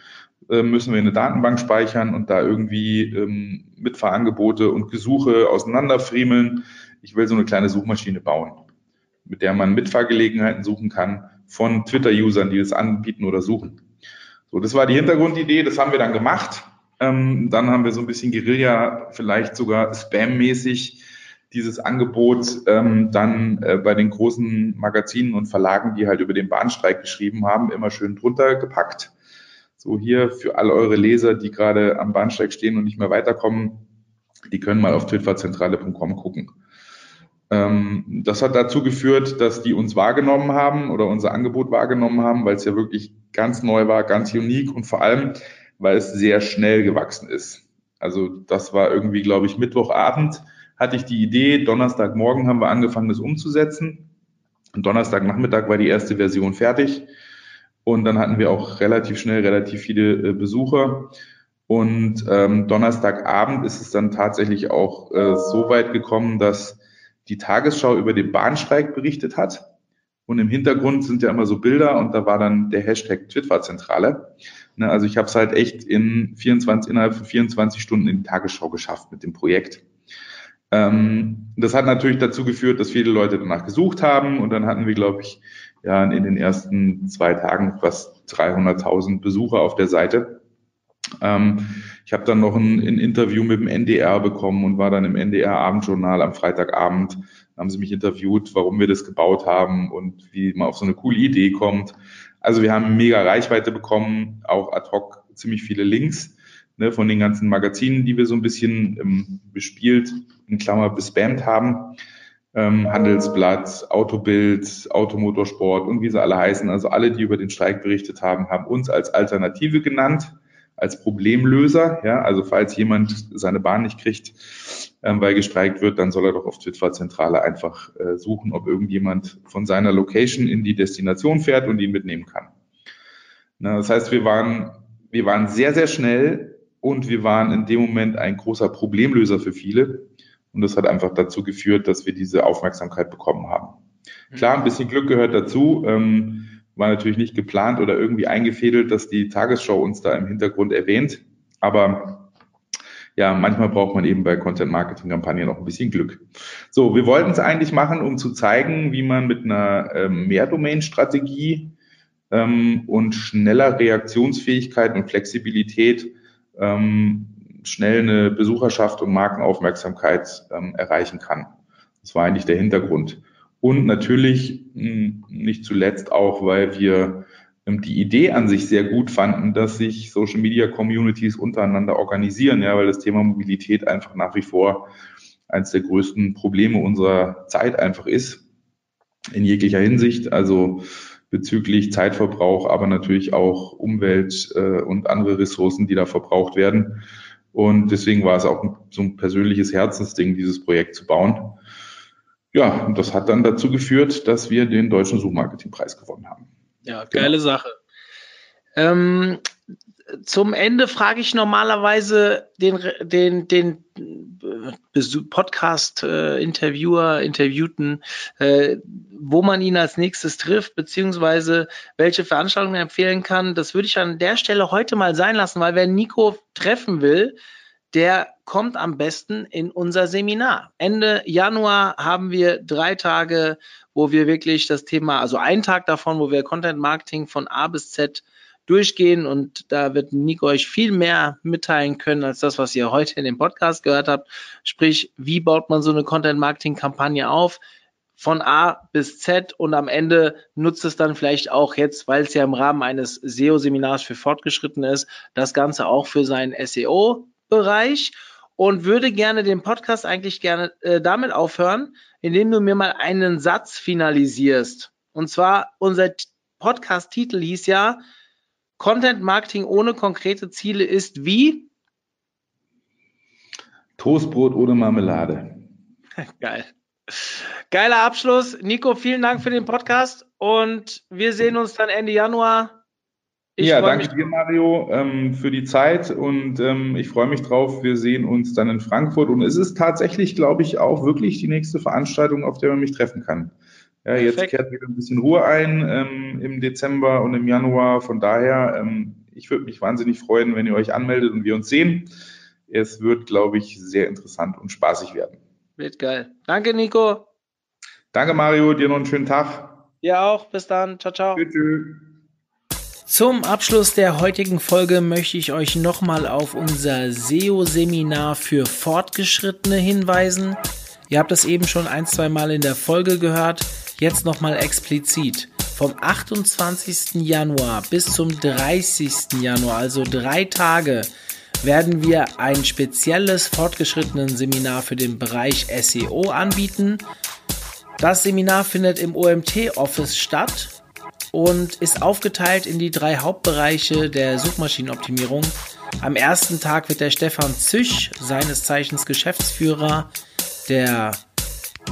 äh, müssen wir in eine Datenbank speichern und da irgendwie ähm, Mitfahrangebote und Gesuche auseinanderfriemeln. Ich will so eine kleine Suchmaschine bauen, mit der man Mitfahrgelegenheiten suchen kann von Twitter-Usern, die das anbieten oder suchen. So, das war die Hintergrundidee, das haben wir dann gemacht. Ähm, dann haben wir so ein bisschen Guerilla, vielleicht sogar Spam-mäßig dieses Angebot ähm, dann äh, bei den großen Magazinen und Verlagen, die halt über den Bahnstreik geschrieben haben, immer schön drunter gepackt. So hier für all eure Leser, die gerade am Bahnsteig stehen und nicht mehr weiterkommen, die können mal auf twitterzentrale.com gucken. Ähm, das hat dazu geführt, dass die uns wahrgenommen haben oder unser Angebot wahrgenommen haben, weil es ja wirklich ganz neu war, ganz unique und vor allem weil es sehr schnell gewachsen ist. Also das war irgendwie, glaube ich, Mittwochabend hatte ich die Idee, Donnerstagmorgen haben wir angefangen, das umzusetzen. Und Donnerstagnachmittag war die erste Version fertig. Und dann hatten wir auch relativ schnell relativ viele äh, Besucher. Und ähm, Donnerstagabend ist es dann tatsächlich auch äh, so weit gekommen, dass die Tagesschau über den Bahnstreik berichtet hat. Und im Hintergrund sind ja immer so Bilder und da war dann der Hashtag Twitwa-Zentrale. Ne, also ich habe es halt echt in 24, innerhalb von 24 Stunden in die Tagesschau geschafft mit dem Projekt. Ähm, das hat natürlich dazu geführt, dass viele Leute danach gesucht haben und dann hatten wir, glaube ich, ja in den ersten zwei Tagen fast 300.000 Besucher auf der Seite. Ähm, ich habe dann noch ein, ein, Interview mit dem NDR bekommen und war dann im NDR Abendjournal am Freitagabend. Da haben sie mich interviewt, warum wir das gebaut haben und wie man auf so eine coole Idee kommt. Also wir haben mega Reichweite bekommen, auch ad hoc ziemlich viele Links ne, von den ganzen Magazinen, die wir so ein bisschen ähm, bespielt, in Klammer bespammt haben. Ähm, Handelsblatt, Autobild, Automotorsport und wie sie alle heißen. Also alle, die über den Streik berichtet haben, haben uns als Alternative genannt, als Problemlöser. Ja, also falls jemand seine Bahn nicht kriegt, ähm, weil gestreikt wird, dann soll er doch auf Twitwa-Zentrale einfach äh, suchen, ob irgendjemand von seiner Location in die Destination fährt und ihn mitnehmen kann. Na, das heißt, wir waren, wir waren sehr, sehr schnell und wir waren in dem Moment ein großer Problemlöser für viele. Und das hat einfach dazu geführt, dass wir diese Aufmerksamkeit bekommen haben. Klar, ein bisschen Glück gehört dazu. Ähm, war natürlich nicht geplant oder irgendwie eingefädelt, dass die Tagesschau uns da im Hintergrund erwähnt. Aber ja, manchmal braucht man eben bei Content-Marketing-Kampagnen noch ein bisschen Glück. So, wir wollten es eigentlich machen, um zu zeigen, wie man mit einer ähm, Mehrdomain-Strategie ähm, und schneller Reaktionsfähigkeit und Flexibilität ähm, schnell eine Besucherschaft und Markenaufmerksamkeit ähm, erreichen kann. Das war eigentlich der Hintergrund. Und natürlich hm, nicht zuletzt auch, weil wir ähm, die Idee an sich sehr gut fanden, dass sich Social Media Communities untereinander organisieren, ja, weil das Thema Mobilität einfach nach wie vor eines der größten Probleme unserer Zeit einfach ist, in jeglicher Hinsicht, also bezüglich Zeitverbrauch, aber natürlich auch Umwelt äh, und andere Ressourcen, die da verbraucht werden. Und deswegen war es auch so ein persönliches Herzensding, dieses Projekt zu bauen. Ja, und das hat dann dazu geführt, dass wir den Deutschen Suchmarketingpreis gewonnen haben. Ja, genau. geile genau. Sache. Ähm, zum Ende frage ich normalerweise den, den, den Podcast-Interviewer, äh, Interviewten, äh, wo man ihn als nächstes trifft, beziehungsweise welche Veranstaltungen empfehlen kann. Das würde ich an der Stelle heute mal sein lassen, weil wer Nico treffen will, der kommt am besten in unser Seminar. Ende Januar haben wir drei Tage, wo wir wirklich das Thema, also einen Tag davon, wo wir Content Marketing von A bis Z durchgehen und da wird Nico euch viel mehr mitteilen können als das, was ihr heute in dem Podcast gehört habt. Sprich, wie baut man so eine Content Marketing Kampagne auf? von A bis Z und am Ende nutzt es dann vielleicht auch jetzt, weil es ja im Rahmen eines SEO-Seminars für Fortgeschrittene ist, das Ganze auch für seinen SEO-Bereich und würde gerne den Podcast eigentlich gerne äh, damit aufhören, indem du mir mal einen Satz finalisierst. Und zwar, unser Podcast-Titel hieß ja, Content Marketing ohne konkrete Ziele ist wie? Toastbrot ohne Marmelade. Geil. Geiler Abschluss. Nico, vielen Dank für den Podcast und wir sehen uns dann Ende Januar. Ich ja, danke dir, Mario, ähm, für die Zeit und ähm, ich freue mich drauf. Wir sehen uns dann in Frankfurt und es ist tatsächlich, glaube ich, auch wirklich die nächste Veranstaltung, auf der man mich treffen kann. Ja, jetzt kehrt wieder ein bisschen Ruhe ein ähm, im Dezember und im Januar. Von daher, ähm, ich würde mich wahnsinnig freuen, wenn ihr euch anmeldet und wir uns sehen. Es wird, glaube ich, sehr interessant und spaßig werden. Wird geil. Danke, Nico. Danke, Mario. Dir noch einen schönen Tag. Dir auch. Bis dann. Ciao, ciao. Tschüss. Zum Abschluss der heutigen Folge möchte ich euch nochmal auf unser SEO-Seminar für Fortgeschrittene hinweisen. Ihr habt das eben schon ein, zwei Mal in der Folge gehört. Jetzt nochmal explizit. Vom 28. Januar bis zum 30. Januar, also drei Tage, werden wir ein spezielles fortgeschrittenen Seminar für den Bereich SEO anbieten. Das Seminar findet im OMT-Office statt und ist aufgeteilt in die drei Hauptbereiche der Suchmaschinenoptimierung. Am ersten Tag wird der Stefan Züch, seines Zeichens Geschäftsführer der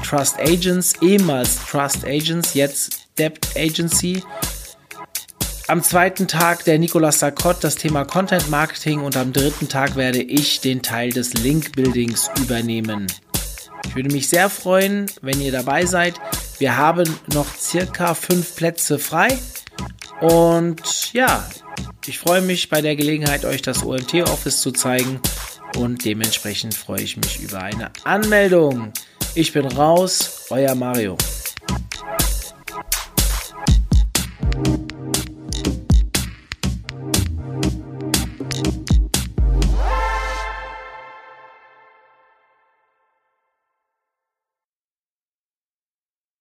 Trust Agents, ehemals Trust Agents, jetzt Debt Agency. Am zweiten Tag der Nicolas Sarkot das Thema Content Marketing und am dritten Tag werde ich den Teil des Link Buildings übernehmen. Ich würde mich sehr freuen, wenn ihr dabei seid. Wir haben noch circa fünf Plätze frei. Und ja, ich freue mich bei der Gelegenheit, euch das OMT-Office zu zeigen. Und dementsprechend freue ich mich über eine Anmeldung. Ich bin raus, euer Mario.